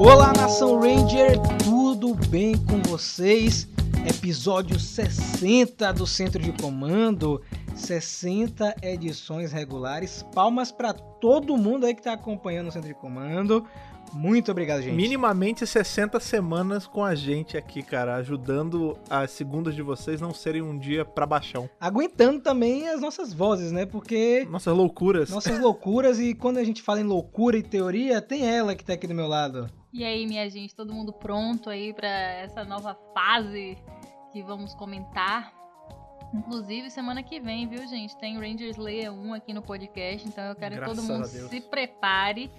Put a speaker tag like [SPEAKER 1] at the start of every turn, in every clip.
[SPEAKER 1] Olá, nação Ranger, tudo bem com vocês? Episódio 60 do Centro de Comando, 60 edições regulares. Palmas para todo mundo aí que está acompanhando o Centro de Comando. Muito obrigado, gente.
[SPEAKER 2] Minimamente 60 semanas com a gente aqui, cara, ajudando as segundas de vocês não serem um dia pra baixão.
[SPEAKER 1] Aguentando também as nossas vozes, né? Porque.
[SPEAKER 2] Nossas loucuras.
[SPEAKER 1] Nossas loucuras, e quando a gente fala em loucura e teoria, tem ela que tá aqui do meu lado.
[SPEAKER 3] E aí, minha gente, todo mundo pronto aí para essa nova fase que vamos comentar? Inclusive, semana que vem, viu, gente? Tem Rangers Leia 1 aqui no podcast, então eu quero
[SPEAKER 2] Graças
[SPEAKER 3] que todo mundo se prepare,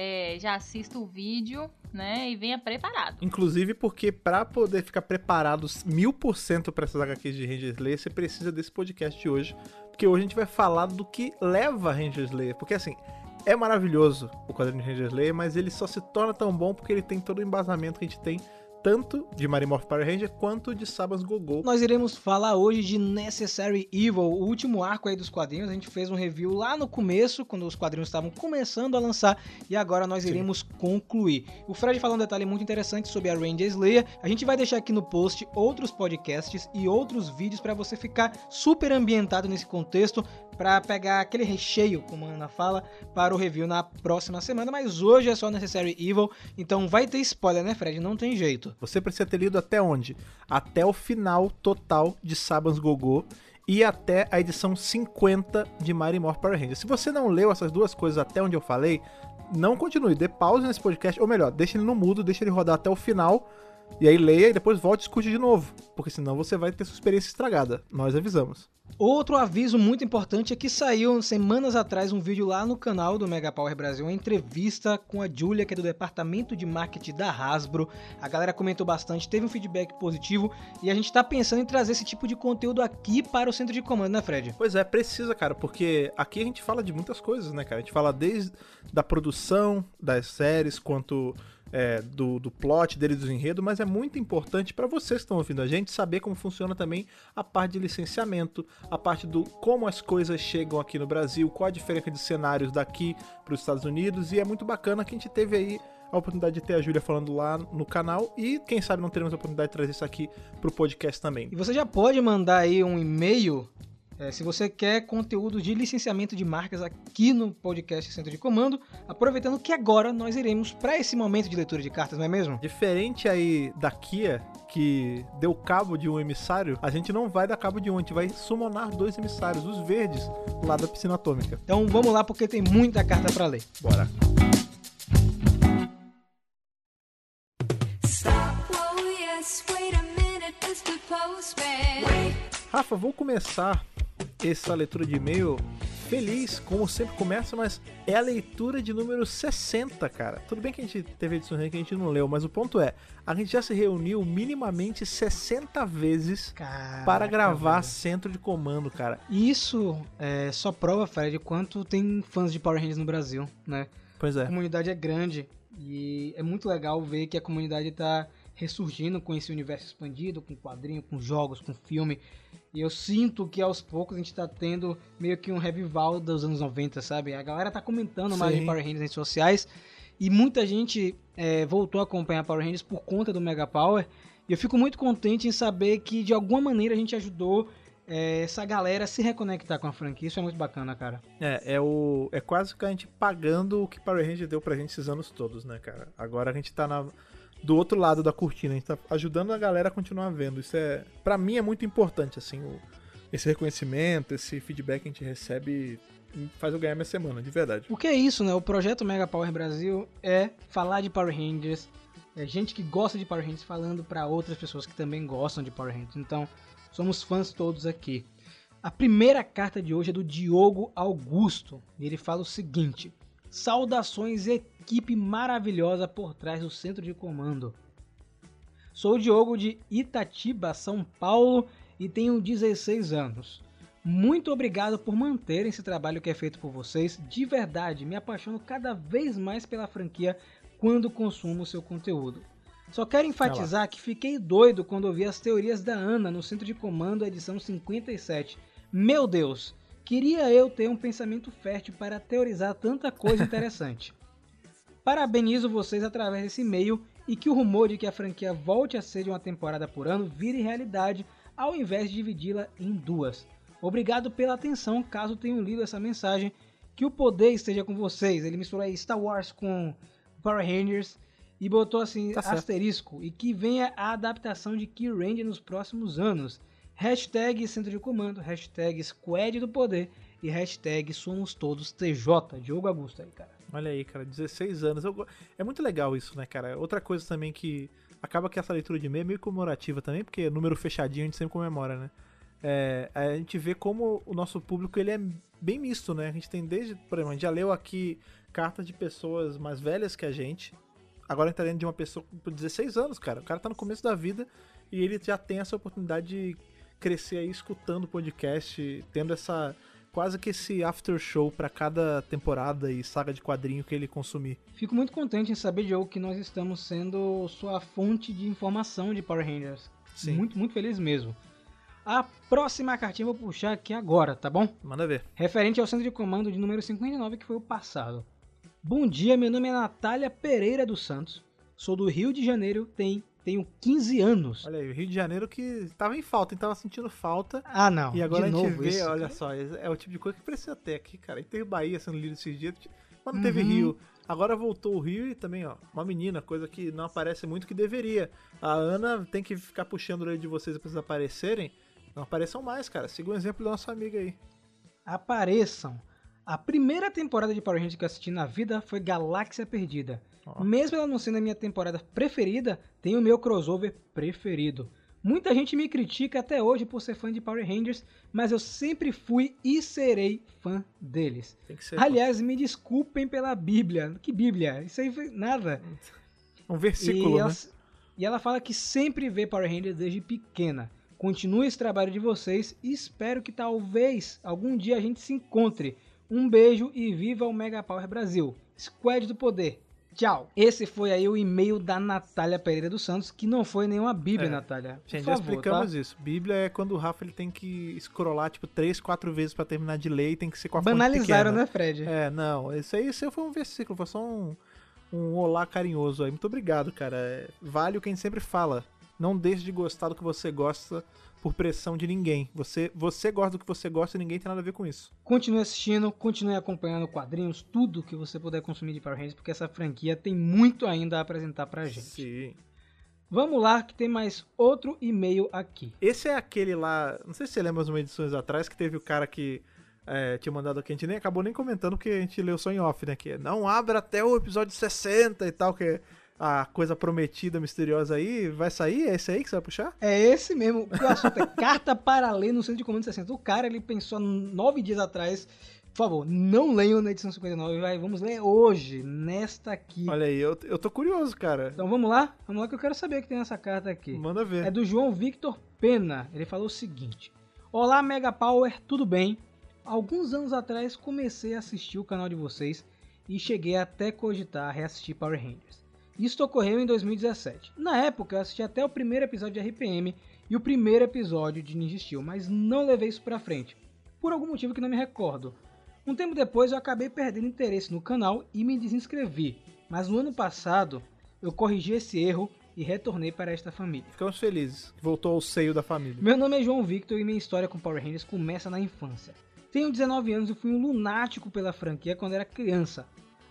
[SPEAKER 3] é, já assista o vídeo, né? E venha preparado.
[SPEAKER 2] Inclusive porque para poder ficar preparado mil por cento pra essas HQs de Rangers Leia, você precisa desse podcast de hoje. Porque hoje a gente vai falar do que leva Rangers Leia. Porque assim, é maravilhoso o quadrinho de Ranger Slayer, mas ele só se torna tão bom porque ele tem todo o embasamento que a gente tem tanto de Marimorph Power Ranger quanto de Sabas Gogol.
[SPEAKER 1] Nós iremos falar hoje de Necessary Evil, o último arco aí dos quadrinhos. A gente fez um review lá no começo, quando os quadrinhos estavam começando a lançar, e agora nós iremos Sim. concluir. O Fred falou um detalhe muito interessante sobre a Ranger Slayer. A gente vai deixar aqui no post outros podcasts e outros vídeos para você ficar super ambientado nesse contexto, para pegar aquele recheio, como a Ana fala, para o review na próxima semana. Mas hoje é só Necessary Evil, então vai ter spoiler, né, Fred? Não tem jeito.
[SPEAKER 2] Você precisa ter lido até onde? Até o final total de Sabans Gogô e até a edição 50 de Mighty Morph Power Rangers. Se você não leu essas duas coisas até onde eu falei, não continue, dê pausa nesse podcast, ou melhor, deixe ele no mudo, deixe ele rodar até o final e aí leia e depois volte e escute de novo, porque senão você vai ter sua experiência estragada. Nós avisamos.
[SPEAKER 1] Outro aviso muito importante é que saiu semanas atrás um vídeo lá no canal do Mega Power Brasil, uma entrevista com a Julia, que é do departamento de marketing da Hasbro. A galera comentou bastante, teve um feedback positivo e a gente tá pensando em trazer esse tipo de conteúdo aqui para o centro de comando, né, Fred?
[SPEAKER 2] Pois é, precisa, cara, porque aqui a gente fala de muitas coisas, né, cara? A gente fala desde da produção das séries quanto é, do, do plot dele, do enredo, mas é muito importante para vocês que estão ouvindo a gente saber como funciona também a parte de licenciamento, a parte do como as coisas chegam aqui no Brasil, qual a diferença de cenários daqui para os Estados Unidos, e é muito bacana que a gente teve aí a oportunidade de ter a Júlia falando lá no canal e quem sabe não teremos a oportunidade de trazer isso aqui pro podcast também.
[SPEAKER 1] E você já pode mandar aí um e-mail é, se você quer conteúdo de licenciamento de marcas aqui no podcast Centro de Comando, aproveitando que agora nós iremos para esse momento de leitura de cartas, não é mesmo?
[SPEAKER 2] Diferente aí da Kia, que deu cabo de um emissário, a gente não vai dar cabo de um, a gente vai summonar dois emissários, os verdes, lá da piscina atômica.
[SPEAKER 1] Então vamos lá porque tem muita carta para ler.
[SPEAKER 2] Bora. Rafa, vou começar essa leitura de e-mail feliz, como sempre começa, mas é a leitura de número 60, cara. Tudo bem que a gente teve edições que a gente não leu, mas o ponto é, a gente já se reuniu minimamente 60 vezes Caraca, para gravar velho. centro de comando, cara.
[SPEAKER 1] Isso é, só prova, Fred, quanto tem fãs de Power Rangers no Brasil, né?
[SPEAKER 2] Pois é.
[SPEAKER 1] A comunidade é grande e é muito legal ver que a comunidade tá ressurgindo com esse universo expandido, com quadrinho, com jogos, com filme. E eu sinto que aos poucos a gente tá tendo meio que um revival dos anos 90, sabe? A galera tá comentando mais de Power Rangers nas redes sociais. E muita gente é, voltou a acompanhar Power Rangers por conta do Mega Power. E eu fico muito contente em saber que de alguma maneira a gente ajudou é, essa galera a se reconectar com a franquia. Isso é muito bacana, cara.
[SPEAKER 2] É, é, o, é quase que a gente pagando o que Power Rangers deu pra gente esses anos todos, né, cara? Agora a gente tá na, do outro lado da cortina. A gente tá ajudando a galera a continuar vendo. Isso é, para mim, é muito importante, assim, o, esse reconhecimento, esse feedback que a gente recebe faz eu ganhar minha semana, de verdade.
[SPEAKER 1] O que é isso, né? O projeto Mega Power Brasil é falar de Power Rangers, é gente que gosta de Power Rangers falando para outras pessoas que também gostam de Power Rangers. Então, somos fãs todos aqui. A primeira carta de hoje é do Diogo Augusto. E ele fala o seguinte: Saudações, equipe maravilhosa por trás do centro de comando. Sou o Diogo de Itatiba, São Paulo e tenho 16 anos. Muito obrigado por manterem esse trabalho que é feito por vocês. De verdade, me apaixono cada vez mais pela franquia quando consumo seu conteúdo. Só quero enfatizar que fiquei doido quando ouvi as teorias da Ana no Centro de Comando, edição 57. Meu Deus, queria eu ter um pensamento fértil para teorizar tanta coisa interessante. Parabenizo vocês através desse e-mail e que o rumor de que a franquia volte a ser de uma temporada por ano vire realidade ao invés de dividi-la em duas. Obrigado pela atenção, caso tenham lido essa mensagem. Que o poder esteja com vocês. Ele misturou aí Star Wars com Power Rangers e botou assim,
[SPEAKER 2] Tá
[SPEAKER 1] asterisco. E que venha a adaptação de Key Ranger nos próximos anos. Hashtag Centro de Comando, hashtag Squad do Poder e hashtag Somos Todos TJ. Diogo Augusto aí, cara.
[SPEAKER 2] Olha aí, cara, 16 anos. Eu É muito legal isso, né, cara? Outra coisa também que acaba que essa leitura de e-mail é meio comemorativa também, porque número fechadinho a gente sempre comemora, né? É, a gente vê como o nosso público ele é bem misto, né? A gente tem desde, por exemplo, a gente já leu aqui cartas de pessoas mais velhas que a gente. Agora a gente tá lendo de uma pessoa com 16 anos, cara. O cara tá no começo da vida e ele já tem essa oportunidade de crescer aí escutando o podcast, tendo essa quase que esse after show pra cada temporada e saga de quadrinho que ele consumir.
[SPEAKER 1] Fico muito contente em saber, Diogo, que nós estamos sendo sua fonte de informação de Power Rangers.
[SPEAKER 2] Sim.
[SPEAKER 1] Muito, muito feliz mesmo. A próxima cartinha eu vou puxar aqui agora, tá bom?
[SPEAKER 2] Manda ver.
[SPEAKER 1] Referente ao centro de comando de número 59, que foi o passado. Bom dia, meu nome é Natália Pereira dos Santos. Sou do Rio de Janeiro, tem, tenho 15 anos.
[SPEAKER 2] Olha aí, o Rio de Janeiro que tava em falta, hein? Tava sentindo falta.
[SPEAKER 1] Ah, não.
[SPEAKER 2] e agora
[SPEAKER 1] de
[SPEAKER 2] a gente
[SPEAKER 1] novo
[SPEAKER 2] vê,
[SPEAKER 1] isso.
[SPEAKER 2] olha só, é o tipo de coisa que precisa ter aqui, cara. E teve Bahia sendo lido esses dias, mas não teve
[SPEAKER 1] Uhum.
[SPEAKER 2] Rio. Agora voltou o Rio e também, ó, uma menina, coisa que não aparece muito que deveria. A Ana tem que ficar puxando o orelha de vocês pra vocês aparecerem. Não apareçam mais, cara. Siga o exemplo da nossa amiga aí.
[SPEAKER 1] Apareçam. A primeira temporada de Power Rangers que eu assisti na vida foi Galáxia Perdida.
[SPEAKER 2] Ó.
[SPEAKER 1] Mesmo ela não sendo a minha temporada preferida, tem o meu crossover preferido. Muita gente me critica até hoje por ser fã de Power Rangers, mas eu sempre fui e serei fã deles.
[SPEAKER 2] Ser
[SPEAKER 1] Aliás, me desculpem pela Bíblia. Que Bíblia? Isso aí foi nada.
[SPEAKER 2] um
[SPEAKER 1] E
[SPEAKER 2] versículo,
[SPEAKER 1] ela,
[SPEAKER 2] né?
[SPEAKER 1] e ela fala que sempre vê Power Rangers desde pequena. Continue esse trabalho de vocês e espero que talvez algum dia a gente se encontre. Um beijo e viva o Mega Power Brasil. Squad do Poder. Tchau. Esse foi aí o e-mail da Natália Pereira dos Santos, que não foi nenhuma Bíblia,
[SPEAKER 2] É.
[SPEAKER 1] Natália.
[SPEAKER 2] Gente, já
[SPEAKER 1] favor,
[SPEAKER 2] explicamos
[SPEAKER 1] tá?
[SPEAKER 2] isso. Bíblia é quando o Rafa ele tem que scrollar, tipo, três, quatro vezes pra terminar de ler e tem que ser com a
[SPEAKER 1] Banalizaram, né, Fred?
[SPEAKER 2] É, não, isso aí isso aí foi um versículo, foi só um, um olá carinhoso aí. Muito obrigado, cara. É, vale o que a gente sempre fala. Não deixe de gostar do que você gosta por pressão de ninguém. Você, você gosta do que você gosta e ninguém tem nada a ver com isso.
[SPEAKER 1] Continue assistindo, continue acompanhando quadrinhos, tudo que você puder consumir de Power Rangers, porque essa franquia tem muito ainda a apresentar pra gente.
[SPEAKER 2] Sim.
[SPEAKER 1] Vamos lá, que tem mais outro e-mail aqui.
[SPEAKER 2] Esse é aquele lá, não sei se você lembra umas edições atrás, que teve o cara que é, tinha mandado aqui, a gente nem acabou nem comentando, porque a gente leu só em off, né? Que é, não abra até o episódio 60 e tal, que é a coisa prometida, misteriosa aí. Vai sair? É esse aí que você vai puxar?
[SPEAKER 1] É esse mesmo, o assunto é carta para ler no centro de comando 60. O cara, ele pensou nove dias atrás, por favor, não leiam na edição 59, vai, vamos ler hoje, nesta aqui.
[SPEAKER 2] Olha aí, eu, eu tô curioso, cara.
[SPEAKER 1] Então vamos lá, vamos lá que eu quero saber o que tem nessa carta aqui.
[SPEAKER 2] Manda ver.
[SPEAKER 1] É do João Victor Pena. Ele falou o seguinte: Olá, Mega Power, tudo bem? Alguns anos atrás comecei a assistir o canal de vocês e cheguei até cogitar reassistir Power Rangers. Isso ocorreu em 2017. Na época eu assisti até o primeiro episódio de RPM e o primeiro episódio de Ninja Steel, mas não levei isso pra frente, por algum motivo que não me recordo. Um tempo depois eu acabei perdendo interesse no canal e me desinscrevi, mas no ano passado eu corrigi esse erro e retornei para esta família.
[SPEAKER 2] Ficamos felizes. Voltou ao seio da família.
[SPEAKER 1] Meu nome é João Victor e minha história com Power Rangers começa na infância. Tenho 19 anos e fui um lunático pela franquia quando era criança.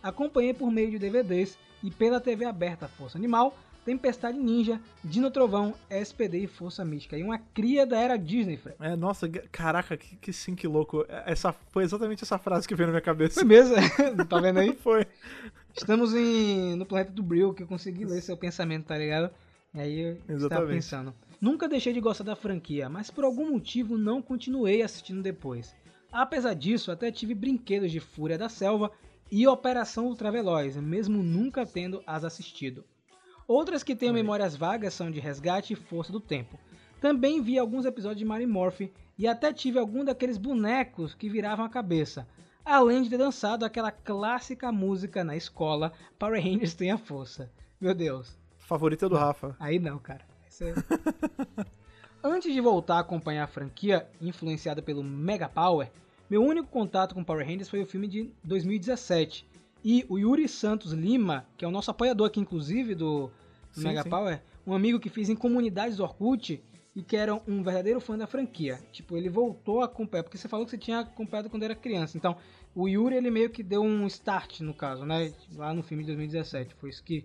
[SPEAKER 1] Acompanhei por meio de DVDs e pela TV aberta Força Animal, Tempestade Ninja, Dino Trovão, SPD e Força Mística. E uma cria da era Disney, Fred.
[SPEAKER 2] É, nossa, caraca, que, que sim, que louco. Essa, foi exatamente essa frase que veio na minha cabeça.
[SPEAKER 1] Foi mesmo? tá vendo aí?
[SPEAKER 2] Foi.
[SPEAKER 1] Estamos em, no planeta do Brill, que eu consegui ler seu pensamento, tá ligado? E aí eu estava
[SPEAKER 2] Exatamente.
[SPEAKER 1] pensando. Nunca deixei de gostar da franquia, mas por algum motivo não continuei assistindo depois. Apesar disso, até tive brinquedos de Fúria da Selva e Operação Ultraveloz, mesmo nunca tendo as assistido. Outras que tenho memórias vagas são de Resgate e Força do Tempo. Também vi alguns episódios de Mary Morph e até tive algum daqueles bonecos que viravam a cabeça. Além de ter dançado aquela clássica música na escola Power Rangers tem a força. Meu Deus.
[SPEAKER 2] Favorita é do Rafa.
[SPEAKER 1] Aí não, cara. É- Antes de voltar a acompanhar a franquia, influenciada pelo Mega Power, meu único contato com Power Rangers foi o filme de 2017. E o Yuri Santos Lima, que é o nosso apoiador aqui, inclusive, do, do
[SPEAKER 2] Sim,
[SPEAKER 1] Mega
[SPEAKER 2] sim.
[SPEAKER 1] Power, um amigo que fiz em comunidades do Orkut e que era um verdadeiro fã da franquia. Tipo, ele voltou a acompanhar, porque você falou que você tinha acompanhado quando era criança. Então, o Yuri, ele meio que deu um start, no caso, né? Lá no filme de 2017. Foi isso que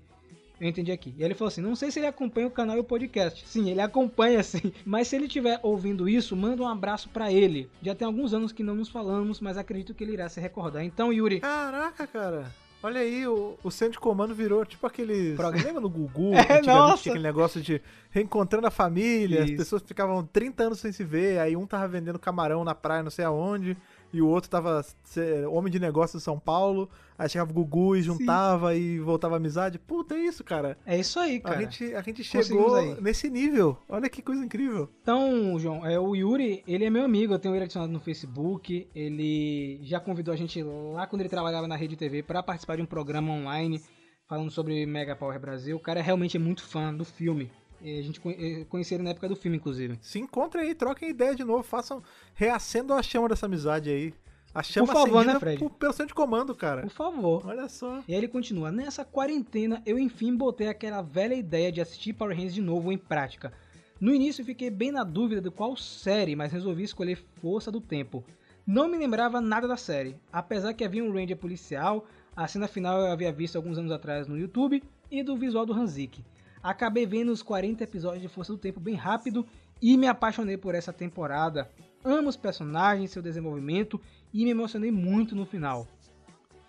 [SPEAKER 1] eu entendi aqui. E ele falou assim: não sei se ele acompanha o canal e o podcast. Sim, ele acompanha sim. Mas se ele estiver ouvindo isso, manda um abraço pra ele. Já tem alguns anos que não nos falamos, mas acredito que ele irá se recordar. Então, Yuri,
[SPEAKER 2] Caraca, cara. Olha aí, o, o centro de comando virou tipo aqueles.
[SPEAKER 1] Programa.
[SPEAKER 2] Lembra no Gugu?
[SPEAKER 1] É, nossa.
[SPEAKER 2] Tinha aquele negócio de reencontrando a família, as
[SPEAKER 1] Isso.
[SPEAKER 2] pessoas ficavam 30 anos sem se ver, aí um tava vendendo camarão na praia, não sei aonde, e o outro tava cê, homem de negócio em São Paulo, aí chegava o Gugu e juntava e voltava a amizade. Puta, é isso, cara.
[SPEAKER 1] é isso aí,
[SPEAKER 2] A
[SPEAKER 1] cara.
[SPEAKER 2] gente, a gente chegou nesse nível. Olha que coisa incrível.
[SPEAKER 1] Então, João, é, o Yuri, ele é meu amigo, eu tenho ele adicionado no Facebook. Ele já convidou a gente lá quando ele trabalhava na Rede TV para participar de um programa online falando sobre Mega Power Brasil. O cara é realmente muito fã do filme. E a gente eh, conhecia ele na época do filme, inclusive.
[SPEAKER 2] Se encontrem aí, troquem ideia de novo, façam. Reacendam a chama dessa amizade aí. A chama
[SPEAKER 1] favor,
[SPEAKER 2] acendida
[SPEAKER 1] né, Fred?
[SPEAKER 2] por- pelo centro de comando, cara.
[SPEAKER 1] Por favor.
[SPEAKER 2] Olha só.
[SPEAKER 1] E aí ele continua: Nessa quarentena, eu enfim botei aquela velha ideia de assistir Power Rangers de novo em prática. No início fiquei bem na dúvida de qual série, mas resolvi escolher Força do Tempo. Não me lembrava nada da série, apesar que havia um Ranger policial, a cena final eu havia visto alguns anos atrás no YouTube, e do visual do Hanzik. Acabei vendo os 40 episódios de Força do Tempo bem rápido e me apaixonei por essa temporada. Amo os personagens, seu desenvolvimento e me emocionei muito no final.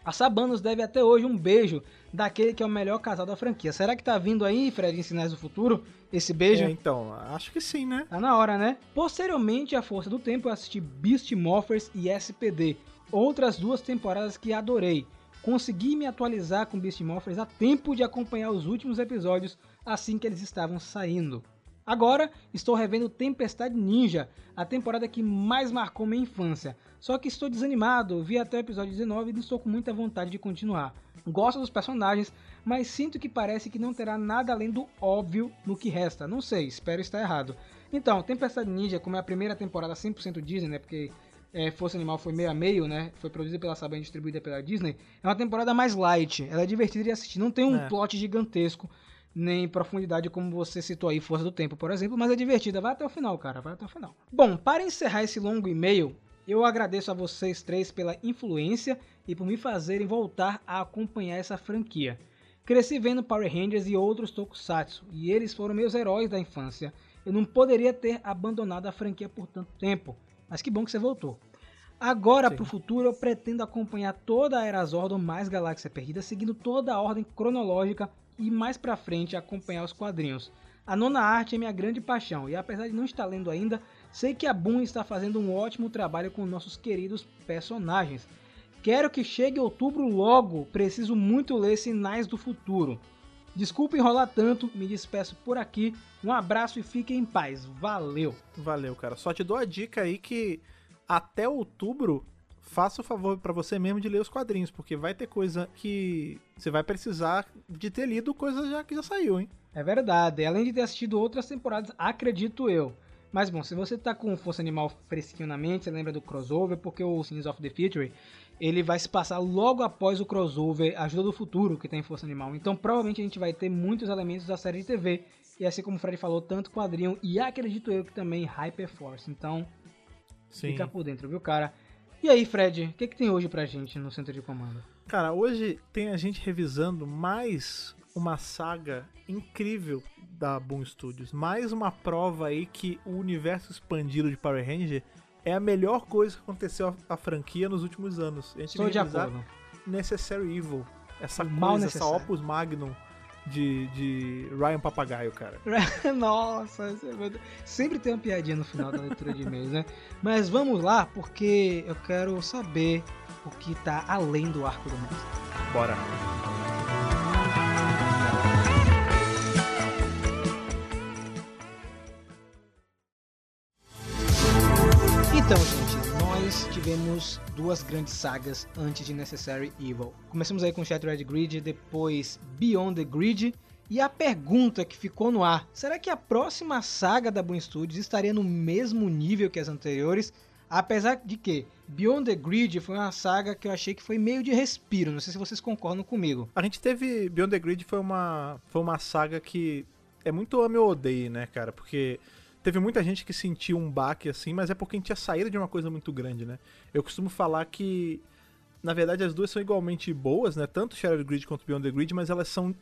[SPEAKER 1] A Saban nos deve até hoje um beijo daquele que é o melhor casal da franquia. Será que tá vindo aí, Fred, em Sinais do Futuro? Esse beijo?
[SPEAKER 2] É, então, acho que sim, né?
[SPEAKER 1] Tá na hora, né? Posteriormente, a Força do Tempo, eu assisti Beast Morphers e SPD, outras duas temporadas que adorei. Consegui me atualizar com Beast Morphers a tempo de acompanhar os últimos episódios assim que eles estavam saindo. Agora, estou revendo Tempestade Ninja, a temporada que mais marcou minha infância. Só que estou desanimado, vi até o episódio 19 e não estou com muita vontade de continuar. Gosto dos personagens, mas sinto que parece que não terá nada além do óbvio no que resta. Não sei, espero estar errado. Então, Tempestade Ninja, como é a primeira temporada 100% Disney, né? Porque é, Força Animal foi meio a meio, né? Foi produzida pela Saban e distribuída pela Disney. É uma temporada mais light, ela é divertida de assistir. Não tem um
[SPEAKER 2] É.
[SPEAKER 1] plot gigantesco, nem profundidade como você citou aí, Força do Tempo, por exemplo, mas é divertida. Vai até o final, cara, vai até o final. Bom, para encerrar esse longo e-mail, eu agradeço a vocês três pela influência e por me fazerem voltar a acompanhar essa franquia. Cresci vendo Power Rangers e outros tokusatsu, e eles foram meus heróis da infância. Eu não poderia ter abandonado a franquia por tanto tempo, mas que bom que você voltou. Agora,
[SPEAKER 2] Sim.
[SPEAKER 1] pro futuro, eu pretendo acompanhar toda a Era Zordon mais Galáxia Perdida, seguindo toda a ordem cronológica e mais pra frente acompanhar os quadrinhos. A nona arte é minha grande paixão, e apesar de não estar lendo ainda, sei que a Boom está fazendo um ótimo trabalho com nossos queridos personagens. Quero que chegue outubro logo, preciso muito ler Sinais do Futuro. Desculpa enrolar tanto, me despeço por aqui. Um abraço e fiquem em paz. Valeu!
[SPEAKER 2] Valeu, cara. Só te dou a dica aí que até outubro faça o favor pra você mesmo de ler os quadrinhos, porque vai ter coisa que você vai precisar de ter lido coisa já que já saiu, hein?
[SPEAKER 1] É verdade, além de ter assistido outras temporadas, acredito eu. Mas bom, se você tá com Força Animal fresquinho na mente, você lembra do crossover, porque o Sins of the Future, ele vai se passar logo após o crossover Ajuda do Futuro, que tem em Força Animal. Então provavelmente a gente vai ter muitos elementos da série de TV, e assim como o Fred falou, tanto quadrinho e acredito eu que também Hyperforce. Então
[SPEAKER 2] Sim.
[SPEAKER 1] fica por dentro, viu cara? E aí Fred, o que, que tem hoje pra gente no centro de comando?
[SPEAKER 2] Cara, hoje tem a gente revisando mais uma saga incrível da Boom Studios. Mais uma prova aí que o universo expandido de Power Ranger é a melhor coisa que aconteceu à- franquia nos últimos anos. A gente
[SPEAKER 1] Estou de acordo.
[SPEAKER 2] Necessary Evil. Essa coisa, essa opus magnum de, de Ryan Papagaio, cara.
[SPEAKER 1] Nossa, é sempre tem uma piadinha no final da leitura de e-mails, né? Mas vamos lá, porque eu quero saber o que tá além do arco do mestre.
[SPEAKER 2] Bora.
[SPEAKER 1] Então, gente, tivemos duas grandes sagas antes de Necessary Evil. Começamos aí com Shattered Grid, depois Beyond the Grid E a pergunta que ficou no ar: será que a próxima saga da Boom Studios estaria no mesmo nível que as anteriores? Apesar de que Beyond the Grid foi uma saga que eu achei que foi meio de respiro. Não sei se vocês concordam comigo.
[SPEAKER 2] A gente teve. Beyond the Grid foi uma, foi uma saga que é muito ame ou odeio, né, cara? Porque teve muita gente que sentiu um baque assim, mas é porque a gente tinha saído de uma coisa muito grande, né? Eu costumo falar que, na verdade, as duas são igualmente boas, né? Tanto Shattered Grid quanto Beyond the Grid, mas elas são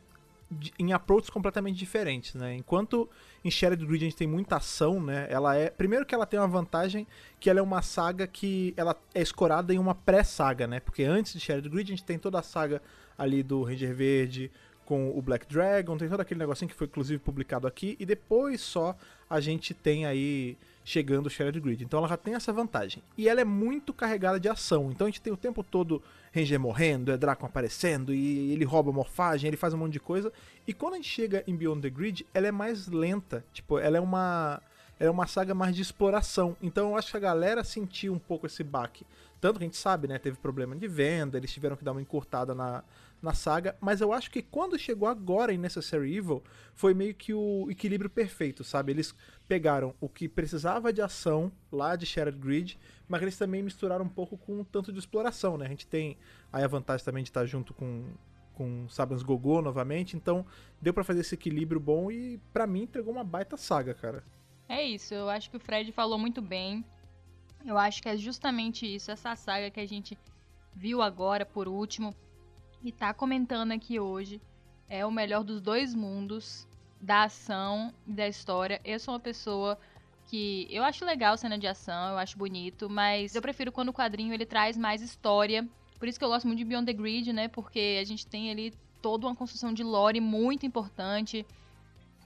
[SPEAKER 2] em approaches completamente diferentes, né? Enquanto em Shattered Grid a gente tem muita ação, né? Ela é, primeiro que ela tem uma vantagem que ela é uma saga que ela é escorada em uma pré-saga, né? Porque antes de Shattered Grid a gente tem toda a saga ali do Ranger Verde com o Black Dragon, tem todo aquele negocinho que foi inclusive publicado aqui e depois só a gente tem aí chegando o Shattered Grid. Então ela já tem essa vantagem. E ela é muito carregada de ação. Então a gente tem o tempo todo Ranger morrendo, é Draco aparecendo, e ele rouba morfagem, ele faz um monte de coisa. E quando a gente chega em Beyond the Grid, ela é mais lenta. Tipo, ela é uma. Ela é uma saga mais de exploração. Então eu acho que a galera sentiu um pouco esse baque. Tanto que a gente sabe, né? Teve problema de venda, eles tiveram que dar uma encurtada na, na saga, mas eu acho que quando chegou agora em Necessary Evil, foi meio que o equilíbrio perfeito, sabe? Eles pegaram o que precisava de ação lá de Shattered Grid, mas eles também misturaram um pouco com um tanto de exploração, né? A gente tem aí a vantagem também de estar junto com com Saban's Gogô novamente, então deu para fazer esse equilíbrio bom e para mim entregou uma baita saga, cara.
[SPEAKER 3] É isso, eu acho que o Fred falou muito bem. Eu acho que é justamente isso, essa saga que a gente viu agora por último, e tá comentando aqui hoje é o melhor dos dois mundos, da ação e da história. Eu sou uma pessoa que eu acho legal cena de ação, eu acho bonito, mas eu prefiro quando o quadrinho ele traz mais história. Por isso que eu gosto muito de Beyond the Grid, né? Porque a gente tem ali toda uma construção de lore muito importante.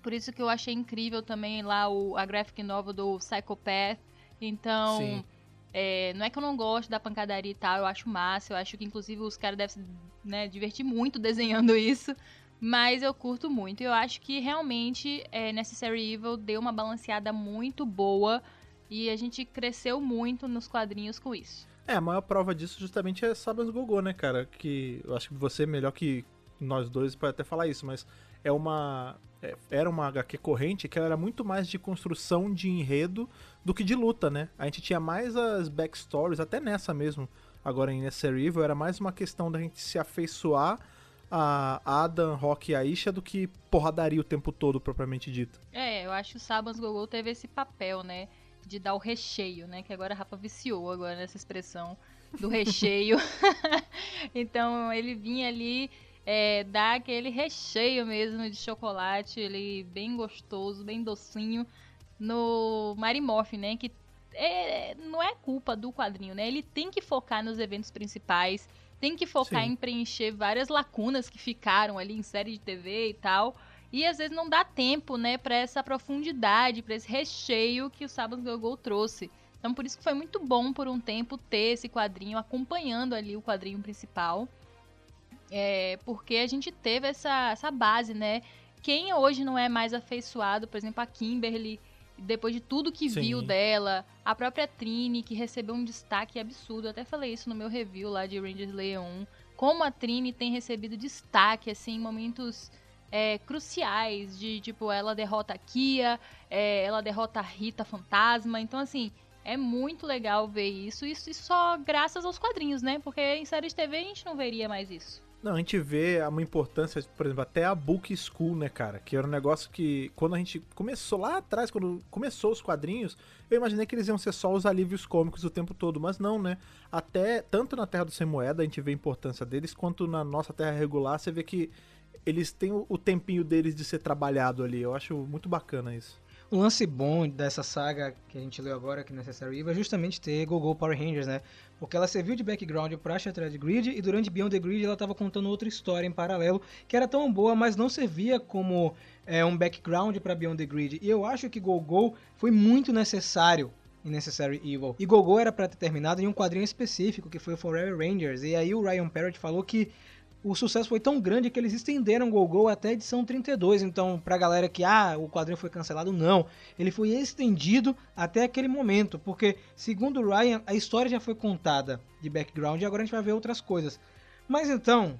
[SPEAKER 3] Por isso que eu achei incrível também lá o, a graphic novel do Psychopath. Então, Sim. É, não é que eu não gosto da pancadaria e tal, eu acho massa, eu acho que inclusive os caras devem se né, divertir muito desenhando isso, mas eu curto muito. Eu acho que realmente é, Necessary Evil deu uma balanceada muito boa e a gente cresceu muito nos quadrinhos com isso.
[SPEAKER 2] É, a maior prova disso justamente é Sabans Gogô, né, cara? Que eu acho que você é melhor que nós dois pode até falar isso, mas é uma era uma HQ corrente que era muito mais de construção de enredo do que de luta, né? A gente tinha mais as backstories, até nessa mesmo, agora em Necessary Evil, era mais uma questão da gente se afeiçoar a Adam, Rock e Aisha do que porradaria o tempo todo, propriamente dito.
[SPEAKER 3] É, eu acho que o Sabans Gogol teve esse papel, né? De dar o recheio, né? Que agora a Rafa viciou agora nessa expressão do recheio. então ele vinha ali é, dá aquele recheio mesmo de chocolate, ele bem gostoso, bem docinho, no Marimorph, né? Que é, não é culpa do quadrinho, né? Ele tem que focar nos eventos principais, tem que focar Sim. em preencher várias lacunas que ficaram ali em série de TV e tal. E às vezes não dá tempo, né, para essa profundidade, para esse recheio que o Sabbath Go trouxe. Então por isso que foi muito bom por um tempo ter esse quadrinho acompanhando ali o quadrinho principal. É, porque a gente teve essa, essa base, né? Quem hoje não é mais afeiçoado, por exemplo, a Kimberly, depois de tudo que Sim. viu dela, a própria Trini, que recebeu um destaque absurdo, eu até falei isso no meu review lá de Rangers 1, como a Trini tem recebido destaque, assim, em momentos é, cruciais, de, tipo, ela derrota a Kia, é, ela derrota a Rita Fantasma, então, assim, é muito legal ver isso, isso, só graças aos quadrinhos, né? Porque em série de TV a gente não veria mais isso.
[SPEAKER 2] Não, a gente vê uma importância, por exemplo, até a Book School, né, cara? Que era um negócio que, quando a gente começou lá atrás, quando começou os quadrinhos, eu imaginei que eles iam ser só os alívios cômicos o tempo todo, mas não, né? Até, tanto na Terra do Sem Moeda a gente vê a importância deles, quanto na nossa Terra regular, você vê que eles têm o tempinho deles de ser trabalhado ali. Eu acho muito bacana isso.
[SPEAKER 1] O lance bom dessa saga que a gente leu agora aqui Necessary Evil é justamente ter Gogo Power Rangers, né? Porque ela serviu de background pra Shattered Grid e durante Beyond the Grid ela estava contando outra história em paralelo que era tão boa, mas não servia como é, um background para Beyond the Grid. E eu acho que Gogo foi muito necessário em Necessary Evil. E Gogo era para ter terminado em um quadrinho específico que foi o Forever Rangers. E aí o Ryan Parrott falou que o sucesso foi tão grande que eles estenderam o Go Go até a edição 32. Então, pra galera que ah, o quadrinho foi cancelado, não. Ele foi estendido até aquele momento, porque segundo Ryan, a história já foi contada de background e agora a gente vai ver outras coisas. Mas então,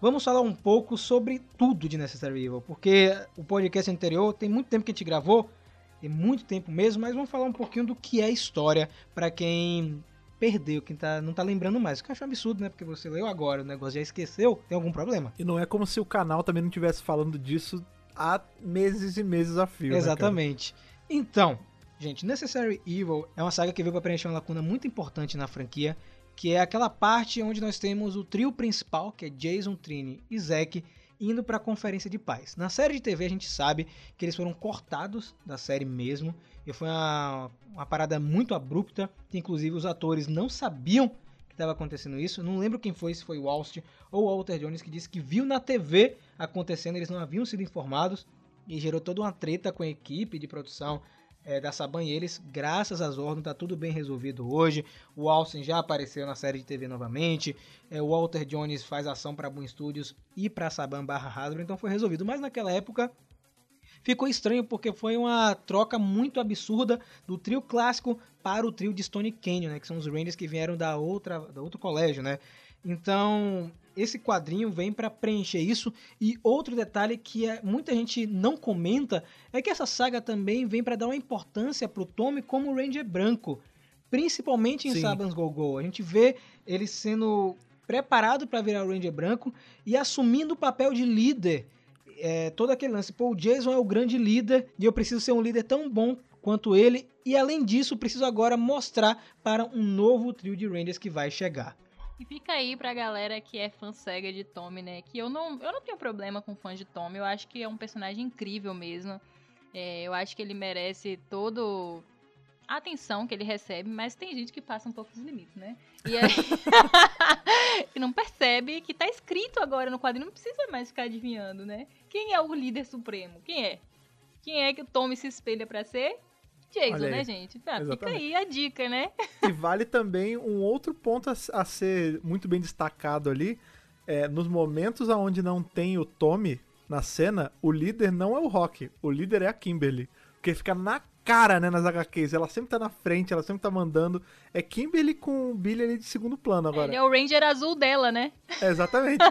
[SPEAKER 1] vamos falar um pouco sobre tudo de Necessary Evil, porque o podcast anterior tem muito tempo que a gente gravou, tem muito tempo mesmo, mas vamos falar um pouquinho do que é história para quem perdeu, quem tá, não tá lembrando mais. O que eu acho um absurdo, né? Porque você leu agora, o negócio já esqueceu, tem algum problema.
[SPEAKER 2] E não é como se o canal também não estivesse falando disso há meses e meses a fio. né,
[SPEAKER 1] Exatamente. então, gente, Necessary Evil é uma saga que veio para preencher uma lacuna muito importante na franquia, que é aquela parte onde nós temos o trio principal, que é Jason, Trini e Zack, indo para a conferência de paz. Na série de TV a gente sabe que eles foram cortados da série mesmo, e foi uma, uma parada muito abrupta, que inclusive os atores não sabiam que estava acontecendo isso. Não lembro quem foi, se foi o Austin ou o Walter Jones que disse que viu na TV acontecendo, eles não haviam sido informados e gerou toda uma treta com a equipe de produção é, da Saban e eles, graças a Zordon, tá tudo bem resolvido hoje. O Austin já apareceu na série de TV novamente. É, o Walter Jones faz ação para Boom Studios e para Saban barra Hasbro, então foi resolvido. Mas naquela época ficou estranho porque foi uma troca muito absurda do trio clássico para o trio de Stone Canyon, né, que são os Rangers que vieram da outra, da outro colégio, né? Então, esse quadrinho vem para preencher isso. E outro detalhe que é, muita gente não comenta é que essa saga também vem para dar uma importância pro Tommy como Ranger branco, principalmente em
[SPEAKER 2] Sim.
[SPEAKER 1] Saban's Go Go. A gente vê ele sendo preparado para virar o Ranger branco e assumindo o papel de líder. É, todo aquele lance, pô, o Jason é o grande líder e eu preciso ser um líder tão bom quanto ele. E além disso, preciso agora mostrar para um novo trio de Rangers que vai chegar.
[SPEAKER 3] E fica aí pra galera que é fã cega de Tommy, né? Que eu não, eu não tenho problema com fãs de Tommy. Eu acho que é um personagem incrível mesmo. É, eu acho que ele merece todo atenção que ele recebe, mas tem gente que passa um pouco dos limites, né? E aí, que não percebe que tá escrito agora no quadrinho, não precisa mais ficar adivinhando, né? Quem é o líder supremo? Quem é? Quem é que o Tommy se espelha pra ser? Jason, né, gente? Ah, fica aí a dica, né?
[SPEAKER 2] E vale também um outro ponto a, a ser muito bem destacado ali. É, nos momentos onde não tem o Tommy na cena, o líder não é o Rock, o líder é a Kimberly. Porque fica na cara, né, nas HQs. Ela sempre tá na frente, ela sempre tá mandando. É Kimberly com o Billy ali de segundo plano agora.
[SPEAKER 3] Ele é o Ranger azul dela, né?
[SPEAKER 2] É, exatamente.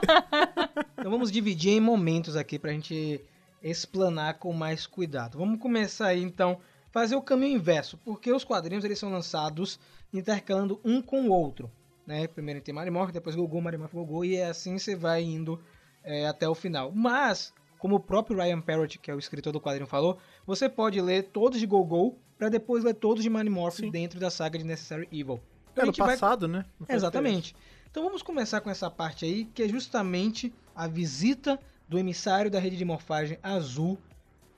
[SPEAKER 1] Então vamos dividir em momentos aqui pra gente explanar com mais cuidado. Vamos começar aí então fazer o caminho inverso, porque os quadrinhos eles são lançados intercalando um com o outro, né? Primeiro tem Marimorph, depois Gogô, Marimorph, Gogô e é assim você vai indo é, até o final. Mas como o próprio Ryan Parrott, que é o escritor do quadrinho, falou, você pode ler todos de Gogô para depois ler todos de Manimorph
[SPEAKER 2] Sim.
[SPEAKER 1] dentro da saga de Necessary Evil.
[SPEAKER 2] É,
[SPEAKER 1] A
[SPEAKER 2] no
[SPEAKER 1] gente vai-
[SPEAKER 2] passado, né? Faz
[SPEAKER 1] Exatamente. Então vamos começar com essa parte aí, que é justamente a visita do emissário da rede de morfagem azul.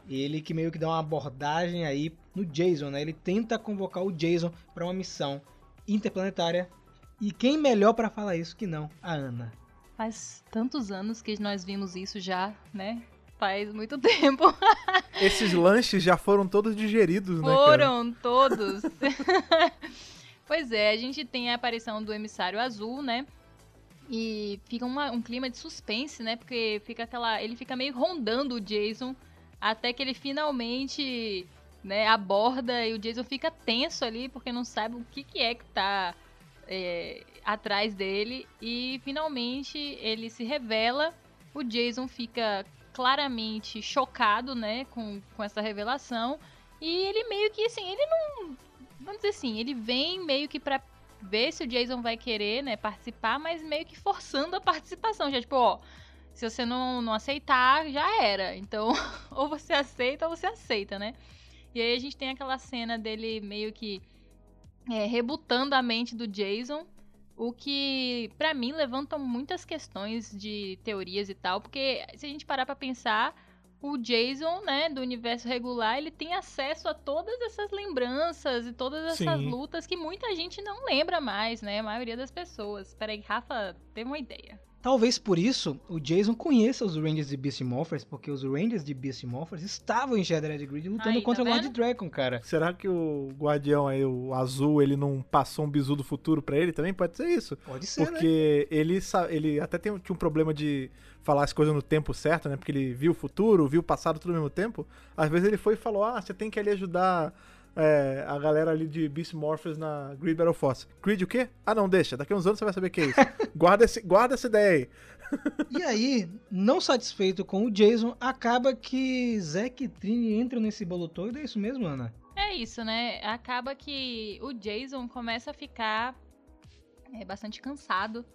[SPEAKER 1] Ele que meio que dá uma abordagem aí no Jason, né? Ele tenta convocar o Jason para uma missão interplanetária. E quem melhor para falar isso que não a Ana?
[SPEAKER 3] Faz tantos anos que nós vimos isso já, né? Faz muito tempo.
[SPEAKER 2] Esses lanches já foram todos digeridos, né, cara?
[SPEAKER 3] Foram todos. pois é, a gente tem a aparição do emissário azul, né? E fica uma- um clima de suspense, né? Porque fica aquela. Ele fica meio rondando o Jason até que ele finalmente né, aborda e o Jason fica tenso ali porque não sabe o que, que é que tá é, atrás dele. E finalmente ele se revela. O Jason fica claramente chocado, né, com, com essa revelação. E ele meio que assim, ele não. Vamos dizer assim, ele vem meio que pra ver se o Jason vai querer, né, participar, mas meio que forçando a participação. Já, tipo, ó, se você não, não aceitar, já era. Então, ou você aceita ou você aceita, né? E aí a gente tem aquela cena dele meio que é, rebutando a mente do Jason. O que, pra mim, levanta muitas questões de teorias e tal. Porque se a gente parar pra pensar, o Jason, né, do universo regular, ele tem acesso a todas essas lembranças e todas essas
[SPEAKER 2] Sim.
[SPEAKER 3] lutas que muita gente não lembra mais, né? A maioria das pessoas. Peraí, Rafa, teve uma ideia.
[SPEAKER 1] Talvez por isso o Jason conheça os Rangers de Beast Morphers, porque os Rangers de Beast Morphers estavam em Shattered Grid lutando
[SPEAKER 3] Aí, tá
[SPEAKER 1] contra o Lord? Dragon, cara.
[SPEAKER 2] Será que o guardião aí, o azul, ele não passou um bizu do futuro pra ele também? Pode ser isso.
[SPEAKER 1] Pode ser, né?
[SPEAKER 2] Porque ele, sa- ele até tem, tinha um problema de falar as coisas no tempo certo, né? Porque ele viu o futuro, viu o passado tudo ao mesmo tempo. Às vezes ele foi e falou: Ah, você tem que ali ajudar é, a galera ali de Beast Morphers na Grid Battle Force. Grid o quê? Ah, não, deixa. Daqui a uns anos você vai saber o que é isso. guarda, esse, guarda essa ideia aí.
[SPEAKER 1] E aí, não satisfeito com o Jason, acaba que Zack e Trini entram nesse bolo todo. É isso mesmo, Ana?
[SPEAKER 3] É isso, né? Acaba que o Jason começa a ficar é, bastante cansado.